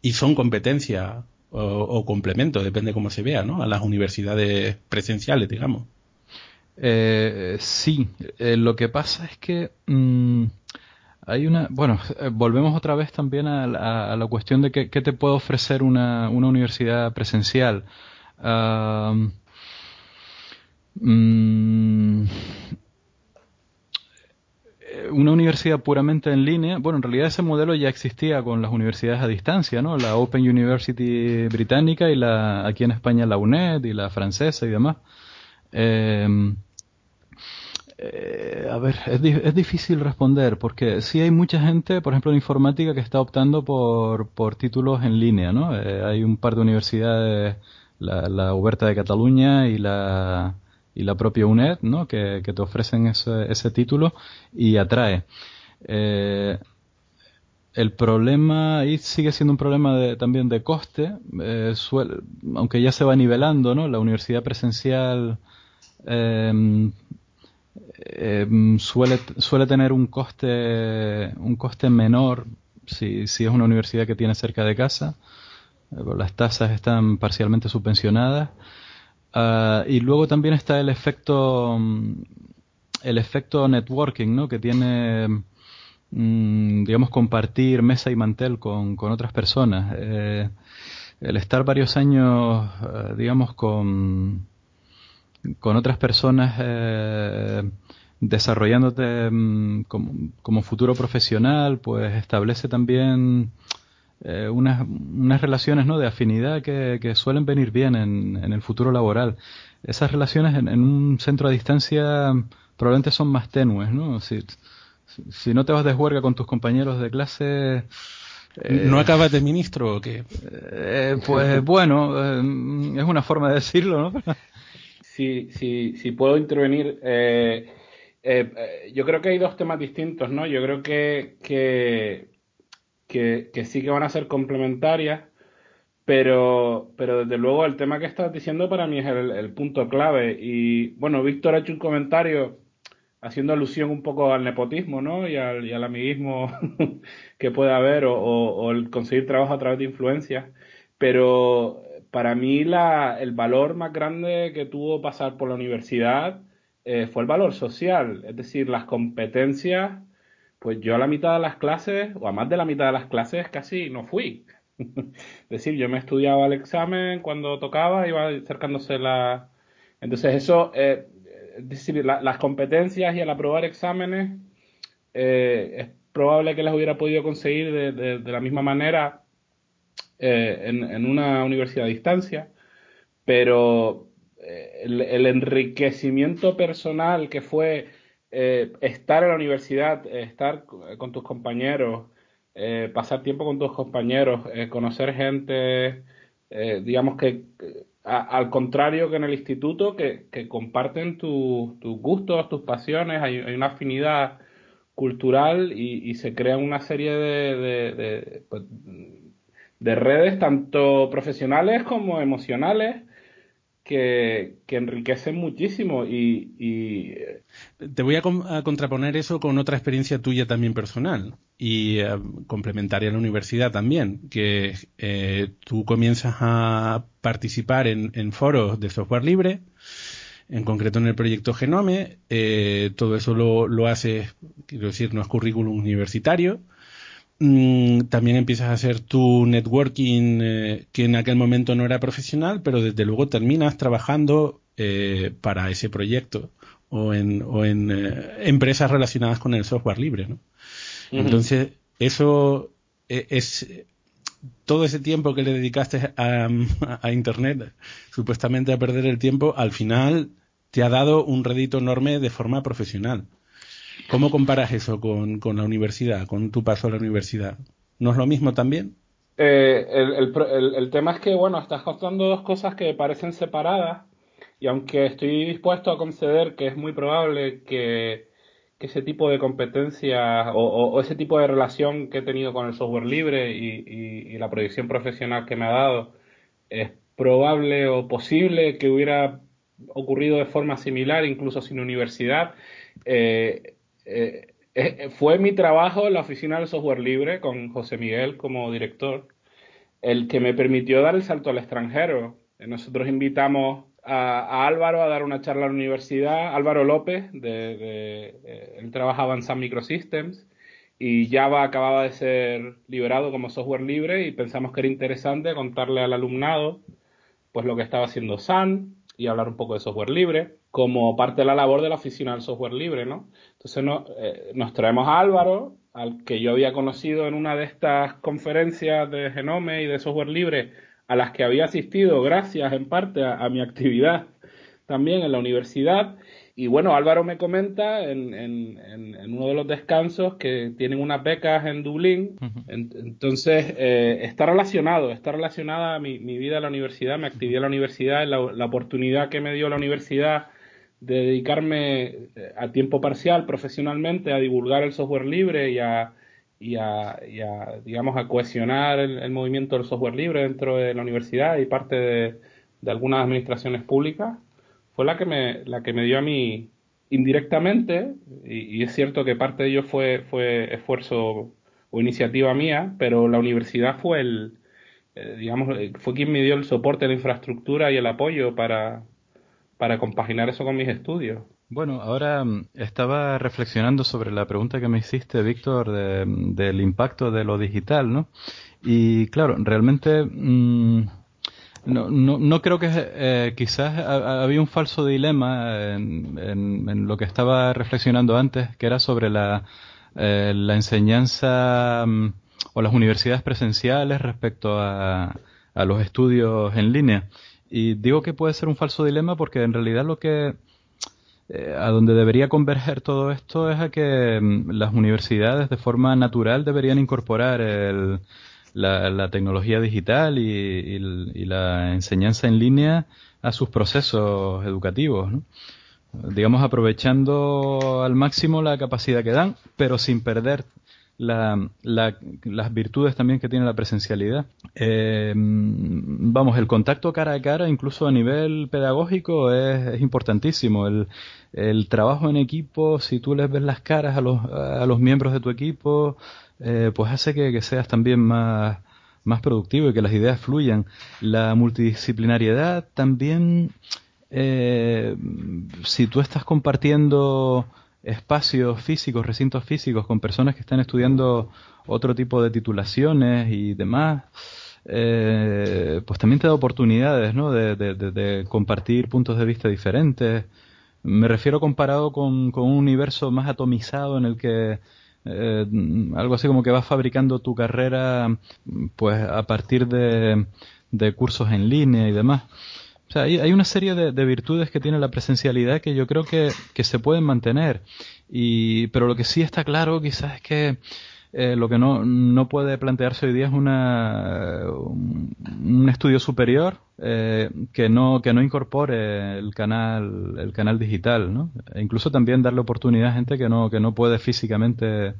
Y son competencia o, o, complemento, depende cómo se vea, ¿no? A las universidades presenciales, digamos. Eh, sí, eh, lo que pasa es que mmm, hay una. Bueno, eh, volvemos otra vez también a, la cuestión de qué te puede ofrecer una, una universidad presencial. Mm, eh, una universidad puramente en línea, bueno, en realidad ese modelo ya existía con las universidades a distancia, ¿no? La Open University británica y la aquí en España la UNED y la francesa y demás. Eh, eh, a ver, es, es, difícil responder porque sí hay mucha gente, por ejemplo en informática, que está optando por, por títulos en línea, ¿no? Eh, hay un par de universidades, la, la Huberta de Cataluña y la, y la propia UNED, ¿no? Que, que te ofrecen ese, ese, título y atrae. Eh, el problema y sigue siendo un problema de, también de coste, eh, suele, aunque ya se va nivelando, ¿no? La universidad presencial eh, eh, suele, suele tener un coste, un coste menor si, si es una universidad que tiene cerca de casa. Eh, las tasas están parcialmente subvencionadas. Uh, y luego también está el efecto, el efecto networking, ¿no? Que tiene, mm, digamos, compartir mesa y mantel con, con otras personas. Eh, el estar varios años, uh, digamos, con, con otras personas eh, desarrollándote mm, como, como, futuro profesional, pues establece también eh, unas, unas, relaciones ¿no? de afinidad que, que suelen venir bien en, en, el futuro laboral. Esas relaciones en, en, un centro a distancia probablemente son más tenues, ¿no? Si, si no te vas de juerga con tus compañeros de clase... Eh, ¿No acabas de ministro o qué? Eh, pues bueno, eh, es una forma de decirlo, ¿no? Si, si, si puedo intervenir, eh, eh, yo creo que hay dos temas distintos, ¿no? Yo creo que, que, que, que sí que van a ser complementarias, pero, pero desde luego el tema que estás diciendo para mí es el, el punto clave. Y bueno, Víctor ha hecho un comentario haciendo alusión un poco al nepotismo, ¿no? Y al, al amiguismo que puede haber o, o, o, el conseguir trabajo a través de influencias. Pero para mí la, el valor más grande que tuvo pasar por la universidad eh, fue el valor social, es decir, las competencias, pues yo a la mitad de las clases, o a más de la mitad de las clases, casi no fui. es decir, yo me estudiaba el examen cuando tocaba, iba acercándose la... Entonces eso, eh, es decir, la, las competencias y el aprobar exámenes, eh, es probable que las hubiera podido conseguir de, de, de la misma manera eh, en, una universidad a distancia, pero eh, el, enriquecimiento personal que fue eh, estar en la universidad, estar con tus compañeros, pasar tiempo con tus compañeros, conocer gente, digamos que a, al contrario que en el instituto, que, que comparten tus tu gustos, tus pasiones, hay, una afinidad cultural y, se crea una serie de pues, de redes tanto profesionales como emocionales que, que enriquecen muchísimo y, y, te voy a, contraponer eso con otra experiencia tuya también personal y uh, complementaria a la universidad también que eh, tú comienzas a participar en, foros de software libre en concreto en el proyecto Genome eh, todo eso lo, lo haces quiero decir no es currículum universitario Mm, también empiezas a hacer tu networking eh, que en aquel momento no era profesional, pero desde luego terminas trabajando eh, para ese proyecto o en, o en eh, empresas relacionadas con el software libre. ¿no? Uh -huh. Entonces, eso e, es todo ese tiempo que le dedicaste a, a, Internet, supuestamente a perder el tiempo, al final te ha dado un rédito enorme de forma profesional. ¿Cómo comparas eso con, con, la universidad, con tu paso a la universidad? ¿No es lo mismo también? Eh, el, el, el, tema es que, bueno, estás contando dos cosas que parecen separadas y aunque estoy dispuesto a conceder que es muy probable que, ese tipo de competencia o, o, ese tipo de relación que he tenido con el software libre y, y, y la proyección profesional que me ha dado es probable o posible que hubiera ocurrido de forma similar, incluso sin universidad, eh, eh, eh, fue mi trabajo en la oficina del software libre con José Miguel como director el que me permitió dar el salto al extranjero. Nosotros invitamos a, Álvaro a dar una charla a la universidad, Álvaro López, de, de, eh, él trabajaba en Sun Microsystems y Java acababa de ser liberado como software libre y pensamos que era interesante contarle al alumnado pues lo que estaba haciendo Sun y hablar un poco de software libre como parte de la labor de la oficina del software libre, ¿no? Entonces no, eh, nos traemos a Álvaro, al que yo había conocido en una de estas conferencias de Genome y de software libre, a las que había asistido gracias en parte a, a mi actividad también en la universidad. Y bueno, Álvaro me comenta en, en, en, en uno de los descansos que tienen unas becas en Dublín. En- entonces, eh, está relacionado, está relacionada mi, mi vida en la universidad, mi actividad en la universidad, la, la oportunidad que me dio la universidad de dedicarme eh, a tiempo parcial profesionalmente a divulgar el software libre y a, y a, digamos, a cohesionar el, movimiento del software libre dentro de la universidad y parte de, de algunas administraciones públicas, fue la que me, la que me dio a mí indirectamente, y, es cierto que parte de ello fue, fue esfuerzo o iniciativa mía, pero la universidad fue el, eh, digamos, fue quien me dio el soporte, la infraestructura y el apoyo para, para compaginar eso con mis estudios. Bueno, ahora mm, estaba reflexionando sobre la pregunta que me hiciste, Víctor, de- del impacto de lo digital, ¿no? Y claro, realmente mm, no, no, no creo que eh, quizás ha- ha- había un falso dilema en, lo que estaba reflexionando antes, que era sobre la, eh, la enseñanza mm, o las universidades presenciales respecto a, a los estudios en línea. Y digo que puede ser un falso dilema porque en realidad lo que eh, a donde debería converger todo esto es a que mm, las universidades de forma natural deberían incorporar el- la, la tecnología digital y, y y la enseñanza en línea a sus procesos educativos, ¿no? digamos aprovechando al máximo la capacidad que dan, pero sin perder la- la- las virtudes también que tiene la presencialidad. Eh, vamos, el contacto cara a cara, incluso a nivel pedagógico, es, es importantísimo. El, el trabajo en equipo, si tú les ves las caras a los, a los miembros de tu equipo, eh, pues hace que, que seas también más, más productivo y que las ideas fluyan. La multidisciplinariedad también eh, si tú estás compartiendo espacios físicos, recintos físicos con personas que están estudiando otro tipo de titulaciones y demás, eh, pues también te da oportunidades, ¿no? De, de- compartir puntos de vista diferentes. Me refiero comparado con, con un universo más atomizado en el que eh, algo así como que vas fabricando tu carrera pues a partir de, de cursos en línea y demás. O sea, hay, una serie de, de virtudes que tiene la presencialidad que yo creo que, que se pueden mantener. Y, pero lo que sí está claro quizás es que eh, lo que no, no puede plantearse hoy día es una, un, estudio superior eh, que no que no incorpore el canal el canal digital, ¿no? E incluso también darle oportunidad a gente que no que no puede físicamente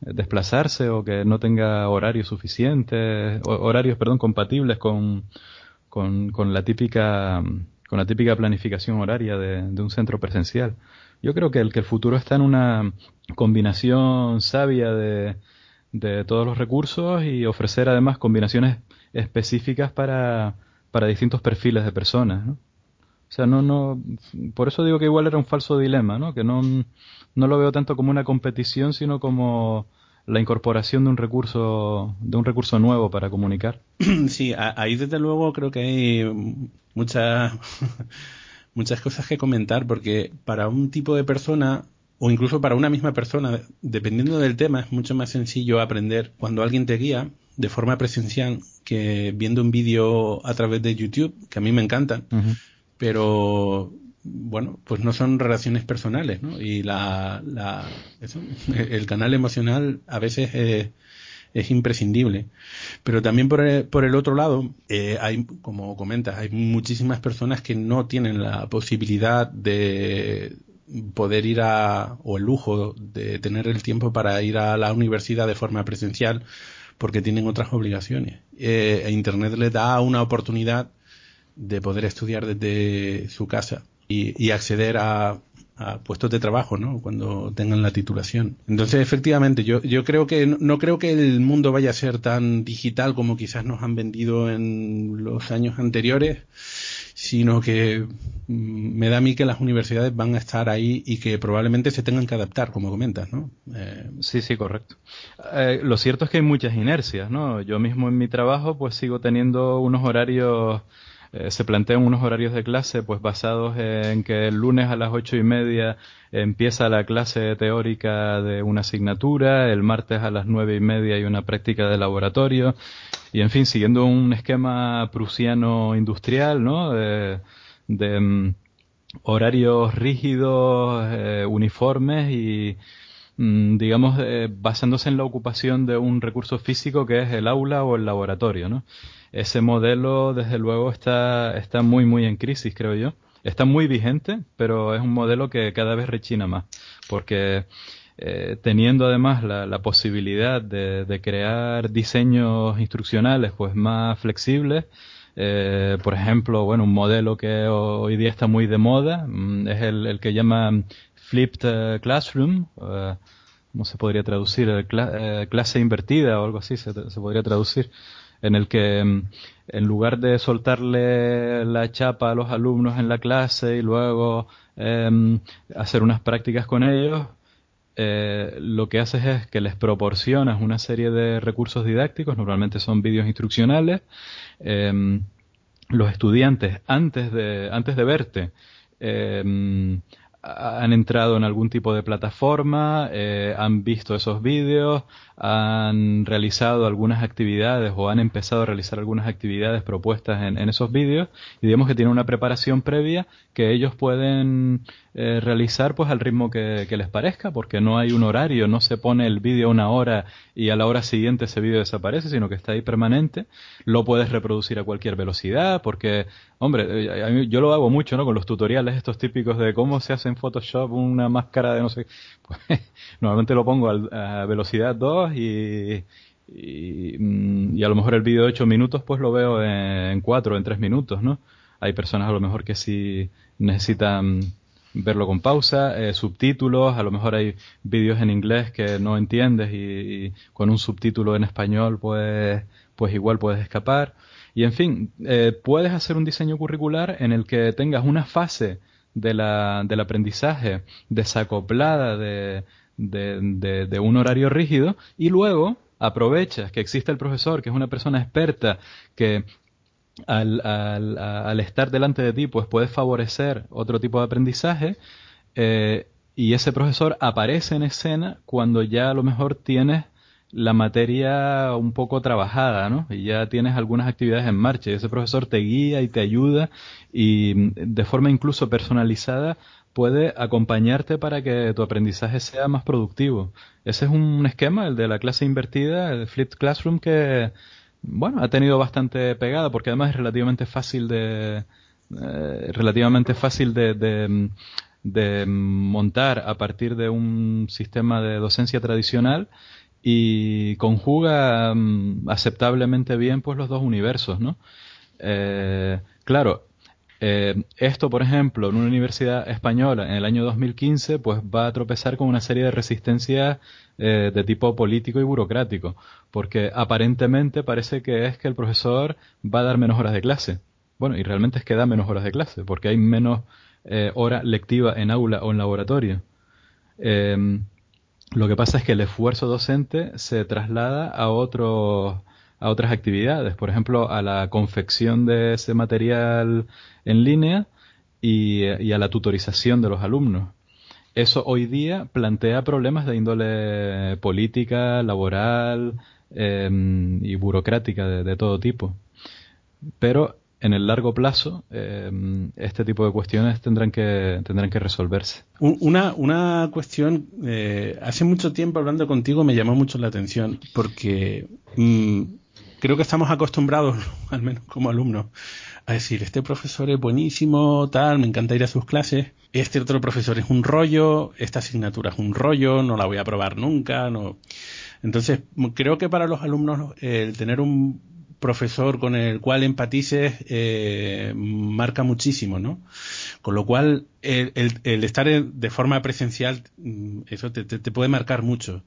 desplazarse o que no tenga horarios suficientes, horarios, perdón, compatibles con, con, con la típica con la típica planificación horaria de, de un centro presencial. Yo creo que el que el futuro está en una combinación sabia de, de todos los recursos y ofrecer además combinaciones específicas para, para distintos perfiles de personas, ¿no? O sea, no, no, por eso digo que igual era un falso dilema, ¿no? Que no, no lo veo tanto como una competición, sino como la incorporación de un recurso, de un recurso nuevo para comunicar. Sí, ahí desde luego creo que hay muchas muchas cosas que comentar porque para un tipo de persona o incluso para una misma persona, dependiendo del tema, es mucho más sencillo aprender cuando alguien te guía de forma presencial que viendo un vídeo a través de YouTube, que a mí me encantan, pero bueno, pues no son relaciones personales, ¿no? Y la, la eso, el canal emocional a veces es, es imprescindible. Pero también por el, por el otro lado, eh, hay, como comentas, hay muchísimas personas que no tienen la posibilidad de poder ir a, o el lujo de tener el tiempo para ir a la universidad de forma presencial porque tienen otras obligaciones. Eh, Internet les da una oportunidad de poder estudiar desde su casa y, y acceder a, puestos de trabajo, ¿no? Cuando tengan la titulación. Entonces, efectivamente, yo, yo creo que no, no creo que el mundo vaya a ser tan digital como quizás nos han vendido en los años anteriores, sino que mm, me da a mí que las universidades van a estar ahí y que probablemente se tengan que adaptar, como comentas, ¿no? Eh, Sí, sí, correcto. Eh, lo cierto es que hay muchas inercias, ¿no? Yo mismo en mi trabajo pues sigo teniendo unos horarios eh, se plantean unos horarios de clase pues basados en que el lunes a las ocho y media empieza la clase teórica de una asignatura, el martes a las nueve y media hay una práctica de laboratorio y en fin, siguiendo un esquema prusiano industrial, ¿no? De, mm, horarios rígidos, eh, uniformes y mm, digamos, eh, basándose en la ocupación de un recurso físico que es el aula o el laboratorio, ¿no? Ese modelo, desde luego, está, está muy, muy en crisis, creo yo. Está muy vigente, pero es un modelo que cada vez rechina más, porque eh, teniendo además la, la posibilidad de, de, crear diseños instruccionales pues más flexibles, eh, por ejemplo, bueno, un modelo que hoy día está muy de moda mm, es el, el, que llama Flipped eh, Classroom. Uh, ¿Cómo se podría traducir? Eh, clase invertida o algo así se, podría traducir. En el que mm, en lugar de soltarle la chapa a los alumnos en la clase y luego eh, hacer unas prácticas con ellos, eh, lo que haces es que les proporcionas una serie de recursos didácticos, normalmente son vídeos instruccionales. Eh, los estudiantes, antes de, antes de verte, han entrado en algún tipo de plataforma, eh, han visto esos vídeos, han realizado algunas actividades o han empezado a realizar algunas actividades propuestas en, esos vídeos y digamos que tienen una preparación previa que ellos pueden eh, realizar pues al ritmo que, les parezca porque no hay un horario, no se pone el vídeo una hora y a la hora siguiente ese vídeo desaparece, sino que está ahí permanente, lo puedes reproducir a cualquier velocidad porque, hombre, yo lo hago mucho, ¿no? Con los tutoriales estos típicos de cómo se hace en Photoshop una máscara de no sé, pues normalmente lo pongo a velocidad 2 y, mm, y, a lo mejor el vídeo de 8 minutos pues lo veo en 4 o en 3 minutos, ¿no? Hay personas a lo mejor que sí necesitan verlo con pausa, eh, subtítulos, a lo mejor hay vídeos en inglés que no entiendes y, y, con un subtítulo en español pues, pues igual puedes escapar. Y en fin, eh, puedes hacer un diseño curricular en el que tengas una fase de la, del aprendizaje desacoplada de, de, un horario rígido y luego aprovechas que existe el profesor, que es una persona experta, que al, al, al, estar delante de ti, pues puedes favorecer otro tipo de aprendizaje eh, y ese profesor aparece en escena cuando ya a lo mejor tienes la materia un poco trabajada, ¿no? Y ya tienes algunas actividades en marcha y ese profesor te guía y te ayuda y de forma incluso personalizada puede acompañarte para que tu aprendizaje sea más productivo. Ese es un esquema, el de la clase invertida, el Flipped Classroom, que bueno, ha tenido bastante pegada porque además es relativamente fácil de eh, relativamente fácil de, de, de, montar a partir de un sistema de docencia tradicional y conjuga um, aceptablemente bien pues los dos universos, ¿no? Eh, claro, eh, esto, por ejemplo, en una universidad española en el año 2015, pues va a tropezar con una serie de resistencias eh, de tipo político y burocrático, porque aparentemente parece que es que el profesor va a dar menos horas de clase. Bueno, y realmente es que da menos horas de clase, porque hay menos eh, hora lectiva en aula o en laboratorio. Eh, lo que pasa es que el esfuerzo docente se traslada a otros a otras actividades, por ejemplo, a la confección de ese material en línea y, a la tutorización de los alumnos. Eso hoy día plantea problemas de índole política, laboral eh, y burocrática de, todo tipo. Pero en el largo plazo, eh, este tipo de cuestiones tendrán que, tendrán que resolverse. Una, una cuestión, eh, hace mucho tiempo hablando contigo me llamó mucho la atención porque mmm, creo que estamos acostumbrados, al menos como alumnos, a decir, este profesor es buenísimo, tal, me encanta ir a sus clases, este otro profesor es un rollo, esta asignatura es un rollo, no la voy a probar nunca, no. Entonces, creo que para los alumnos el tener un profesor con el cual empatices eh, marca muchísimo, ¿no? Con lo cual, el, el, el estar de forma presencial, mm, eso te, te puede marcar mucho.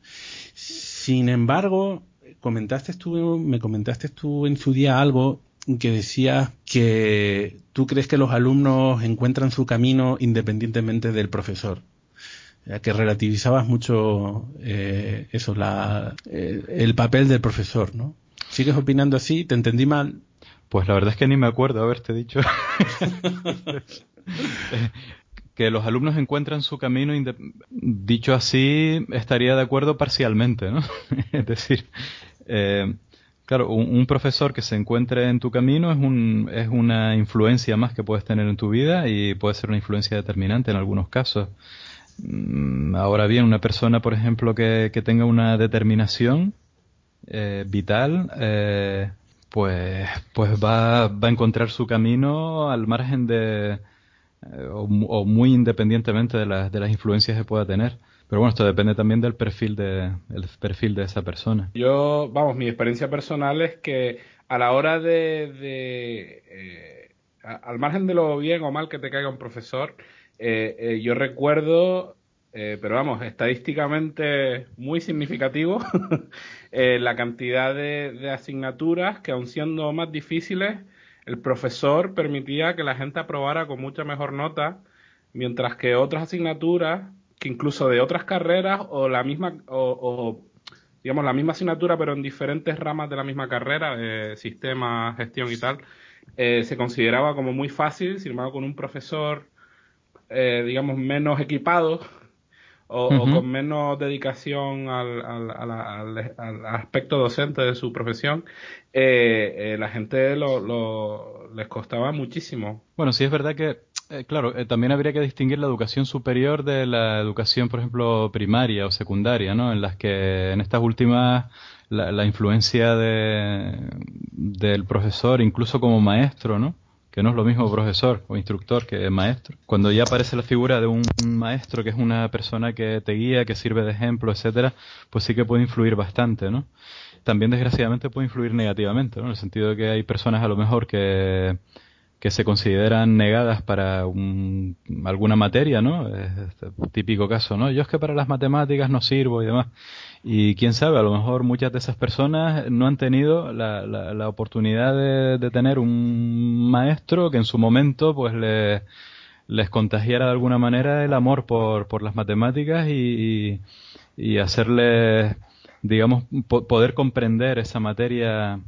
Sin embargo, comentaste tú, me comentaste tú en su día algo que decía que tú crees que los alumnos encuentran su camino independientemente del profesor. Que relativizabas mucho eh, eso, la, eh, el papel del profesor, ¿no? ¿Sigues opinando así? ¿Te entendí mal? Pues la verdad es que ni me acuerdo haberte dicho que los alumnos encuentran su camino, dicho así, estaría de acuerdo parcialmente, ¿no? es decir, eh, claro, un, profesor que se encuentre en tu camino es, un, es una influencia más que puedes tener en tu vida y puede ser una influencia determinante en algunos casos. Mm, ahora bien, una persona, por ejemplo, que, que tenga una determinación eh, vital, eh, pues, pues va, va a encontrar su camino al margen de, eh, o, muy independientemente de, las de las influencias que pueda tener. Pero bueno, esto depende también del perfil de, el perfil de esa persona. Yo, vamos, mi experiencia personal es que a la hora de, de eh, al margen de lo bien o mal que te caiga un profesor, eh, yo recuerdo, pero vamos, estadísticamente muy significativo, la cantidad de, de, asignaturas que aun siendo más difíciles, el profesor permitía que la gente aprobara con mucha mejor nota, mientras que otras asignaturas, que incluso de otras carreras o la misma, o, digamos la misma asignatura, pero en diferentes ramas de la misma carrera, eh, sistema, gestión y tal, eh, se consideraba como muy fácil, sin embargo, con un profesor, eh, digamos, menos equipado, o, con menos dedicación al, al, aspecto docente de su profesión, eh, eh, la gente lo, les costaba muchísimo. Bueno, sí es verdad que, eh, claro, también habría que distinguir la educación superior de la educación, por ejemplo, primaria o secundaria, ¿no? En las que en estas últimas la, la influencia de, del profesor, incluso como maestro, ¿no? Que no es lo mismo profesor o instructor que maestro. Cuando ya aparece la figura de un maestro que es una persona que te guía, que sirve de ejemplo, etcétera, pues sí que puede influir bastante, ¿no? También desgraciadamente puede influir negativamente, ¿no? En el sentido de que hay personas a lo mejor que que se consideran negadas para un, alguna materia, ¿no? Es este típico caso, ¿no? Yo es que para las matemáticas no sirvo y demás. Y quién sabe, a lo mejor muchas de esas personas no han tenido la, la, oportunidad de, tener un maestro que en su momento pues le, les contagiara de alguna manera el amor por, por las matemáticas y, y, hacerles, digamos, poder comprender esa materia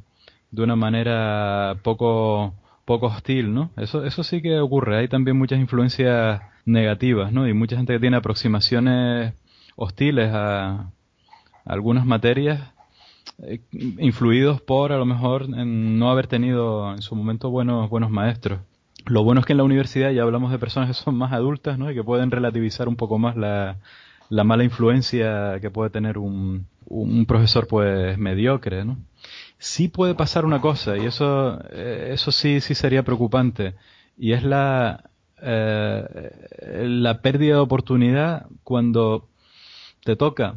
de una manera poco poco hostil, ¿no? Eso, eso sí que ocurre. Hay también muchas influencias negativas, ¿no? Y mucha gente que tiene aproximaciones hostiles a, algunas materias eh, influidos por a lo mejor en no haber tenido en su momento buenos buenos maestros. Lo bueno es que en la universidad ya hablamos de personas que son más adultas, ¿no? Y que pueden relativizar un poco más la, la mala influencia que puede tener un, un profesor pues mediocre, ¿no? sí puede pasar una cosa, y eso, eh, eso sí, sí sería preocupante, y es la, eh, la pérdida de oportunidad cuando te toca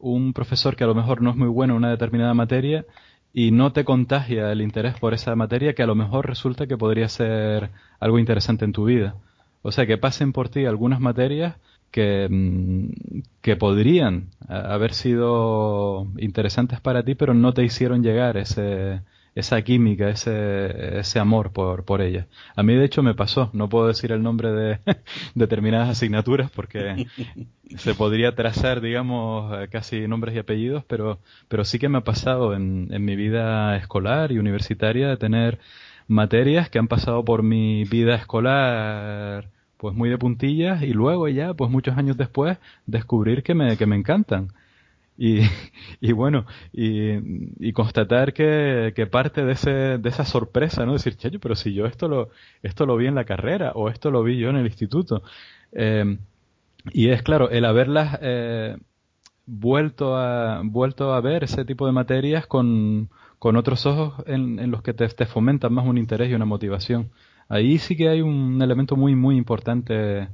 un profesor que a lo mejor no es muy bueno en una determinada materia y no te contagia el interés por esa materia que a lo mejor resulta que podría ser algo interesante en tu vida. O sea, que pasen por ti algunas materias que, mm, que podrían haber sido interesantes para ti, pero no te hicieron llegar ese, esa química, ese, ese amor por, por ella. A mí, de hecho, me pasó. No puedo decir el nombre de determinadas asignaturas porque se podría trazar, digamos, casi nombres y apellidos, pero, pero sí que me ha pasado en, en mi vida escolar y universitaria de tener materias que han pasado por mi vida escolar pues muy de puntillas y luego ya, pues muchos años después, descubrir que me, que me encantan. Y, y bueno, y, y constatar que, que, parte de, ese, de esa sorpresa, ¿no? Decir, chayo, pero si yo esto lo, esto lo vi en la carrera o esto lo vi yo en el instituto. Eh, y es claro, el haberlas eh, vuelto, a, vuelto a ver ese tipo de materias con, con otros ojos en, en los que te, te fomentan más un interés y una motivación ahí sí que hay un elemento muy, muy importante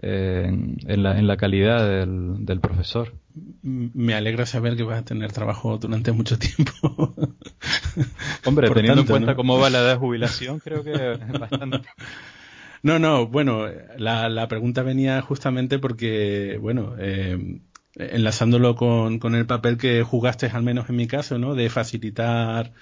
eh, en, la, en la calidad del, del profesor. Me alegra saber que vas a tener trabajo durante mucho tiempo. Hombre, teniendo en cuenta cómo va la edad de jubilación, creo que es bastante. No, no, bueno, la, la pregunta venía justamente porque, bueno, eh, enlazándolo con, con, el papel que jugaste, al menos en mi caso, ¿no? De facilitar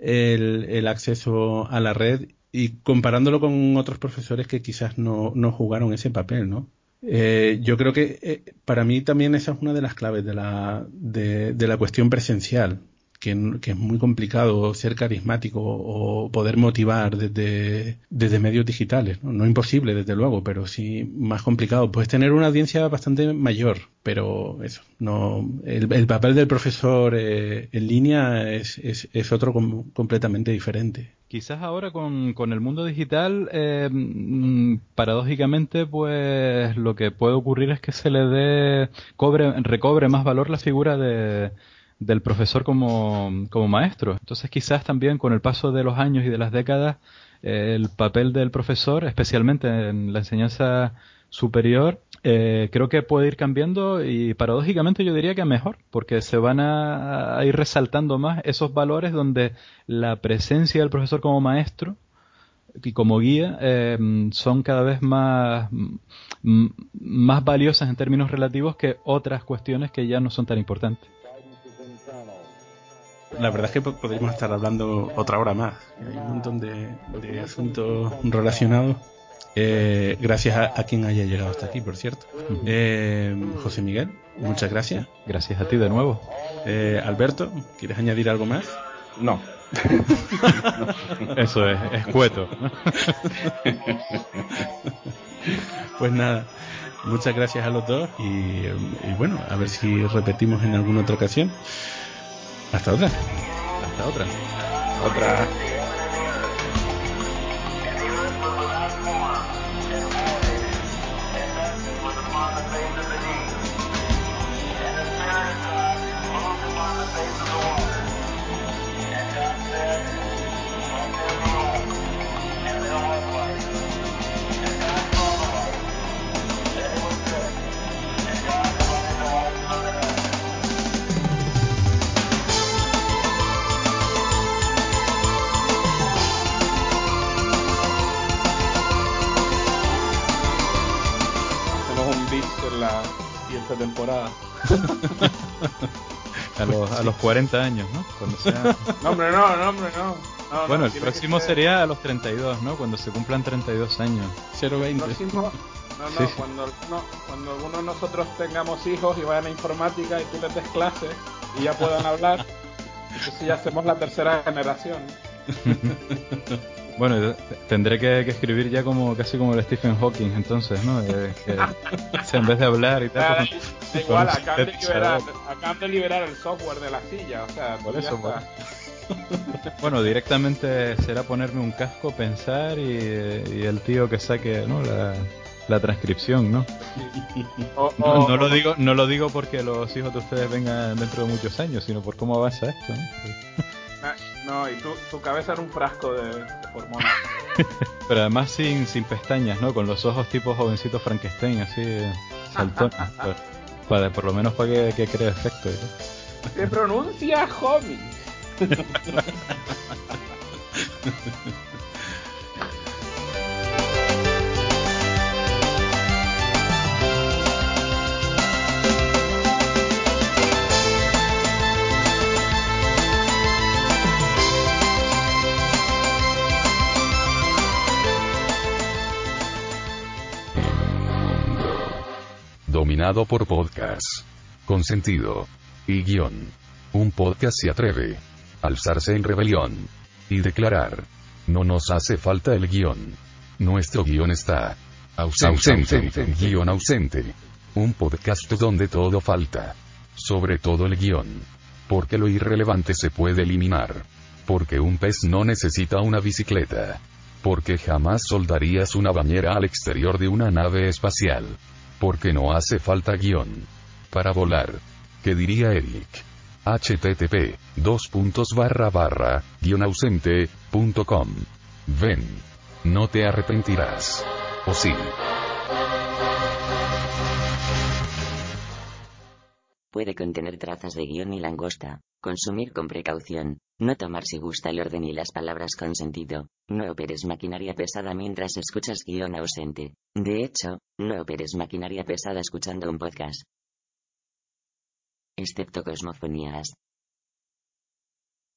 el, el acceso a la red y comparándolo con otros profesores que quizás no, no jugaron ese papel, ¿no? Eh, yo creo que eh, para mí también esa es una de las claves de la, de, de la cuestión presencial, que, que, es muy complicado ser carismático o poder motivar desde, desde medios digitales. ¿no? imposible, desde luego, pero sí más complicado. Puedes tener una audiencia bastante mayor, pero eso, no, el, el papel del profesor eh, en línea es, es, es otro com completamente diferente. Quizás ahora con, con el mundo digital, eh, paradójicamente, pues lo que puede ocurrir es que se le dé, cobre, recobre más valor la figura de, del profesor como, como maestro. Entonces quizás también con el paso de los años y de las décadas, eh, el papel del profesor, especialmente en la enseñanza superior, eh, creo que puede ir cambiando y paradójicamente yo diría que mejor, porque se van a, ir resaltando más esos valores donde la presencia del profesor como maestro y como guía eh, son cada vez más, más valiosas en términos relativos que otras cuestiones que ya no son tan importantes. La verdad es que podríamos estar hablando otra hora más. Hay un montón de, de asuntos relacionados. Eh, gracias a, a, quien haya llegado hasta aquí, por cierto. Eh, José Miguel, muchas gracias. Gracias a ti de nuevo. Eh, Alberto, ¿quieres añadir algo más? No. Eso es, escueto. pues nada, muchas gracias a los dos y, y bueno, a ver si repetimos en alguna otra ocasión. Hasta otra. Hasta otra. Otra. 40 años, ¿no? Cuando sea... No, hombre, no, no, hombre, no. no bueno, no, el próximo ser... sería a los 32, ¿no? Cuando se cumplan 32 años. 020. Próximo... No, no, sí. cuando, no, cuando alguno de nosotros tengamos hijos y vayan a informática y tú les des clases y ya puedan hablar, entonces ya hacemos la tercera generación. Bueno, tendré que, que, escribir ya como casi como el Stephen Hawking, entonces, ¿no? Eh, que, en vez de hablar y tal. Pues, igual, acaban de, liberar, acaban de liberar el software de la silla, o sea, por eso. Por... bueno, directamente será ponerme un casco, pensar y, y el tío que saque, ¿no? La, la transcripción, ¿no? No, no, lo digo, no lo digo porque los hijos de ustedes vengan dentro de muchos años, sino por cómo avanza esto, ¿no? No, y tu, tu cabeza era un frasco de, de hormonas. Pero además sin, sin pestañas, ¿no? Con los ojos tipo jovencito Frankenstein, así saltones. para, para, por lo menos para que, que cree efecto. ¿no? Se pronuncia homie. dominado por podcast. Con sentido. Y guion. Un podcast se atreve. Alzarse en rebelión. Y declarar. No nos hace falta el guion. Nuestro guion está. Ausente. ausente. Guión ausente. Un podcast donde todo falta. Sobre todo el guion. Porque lo irrelevante se puede eliminar. Porque un pez no necesita una bicicleta. Porque jamás soldarías una bañera al exterior de una nave espacial porque no hace falta guion. Para volar. ¿Qué diría Eric? http dos barra barra. Ven. No te arrepentirás. ¿O sí? Puede contener trazas de guion y langosta. Consumir con precaución. No tomar si gusta el orden y las palabras con sentido. No operes maquinaria pesada mientras escuchas guion ausente. De hecho, no operes maquinaria pesada escuchando un podcast. Excepto cosmofonías.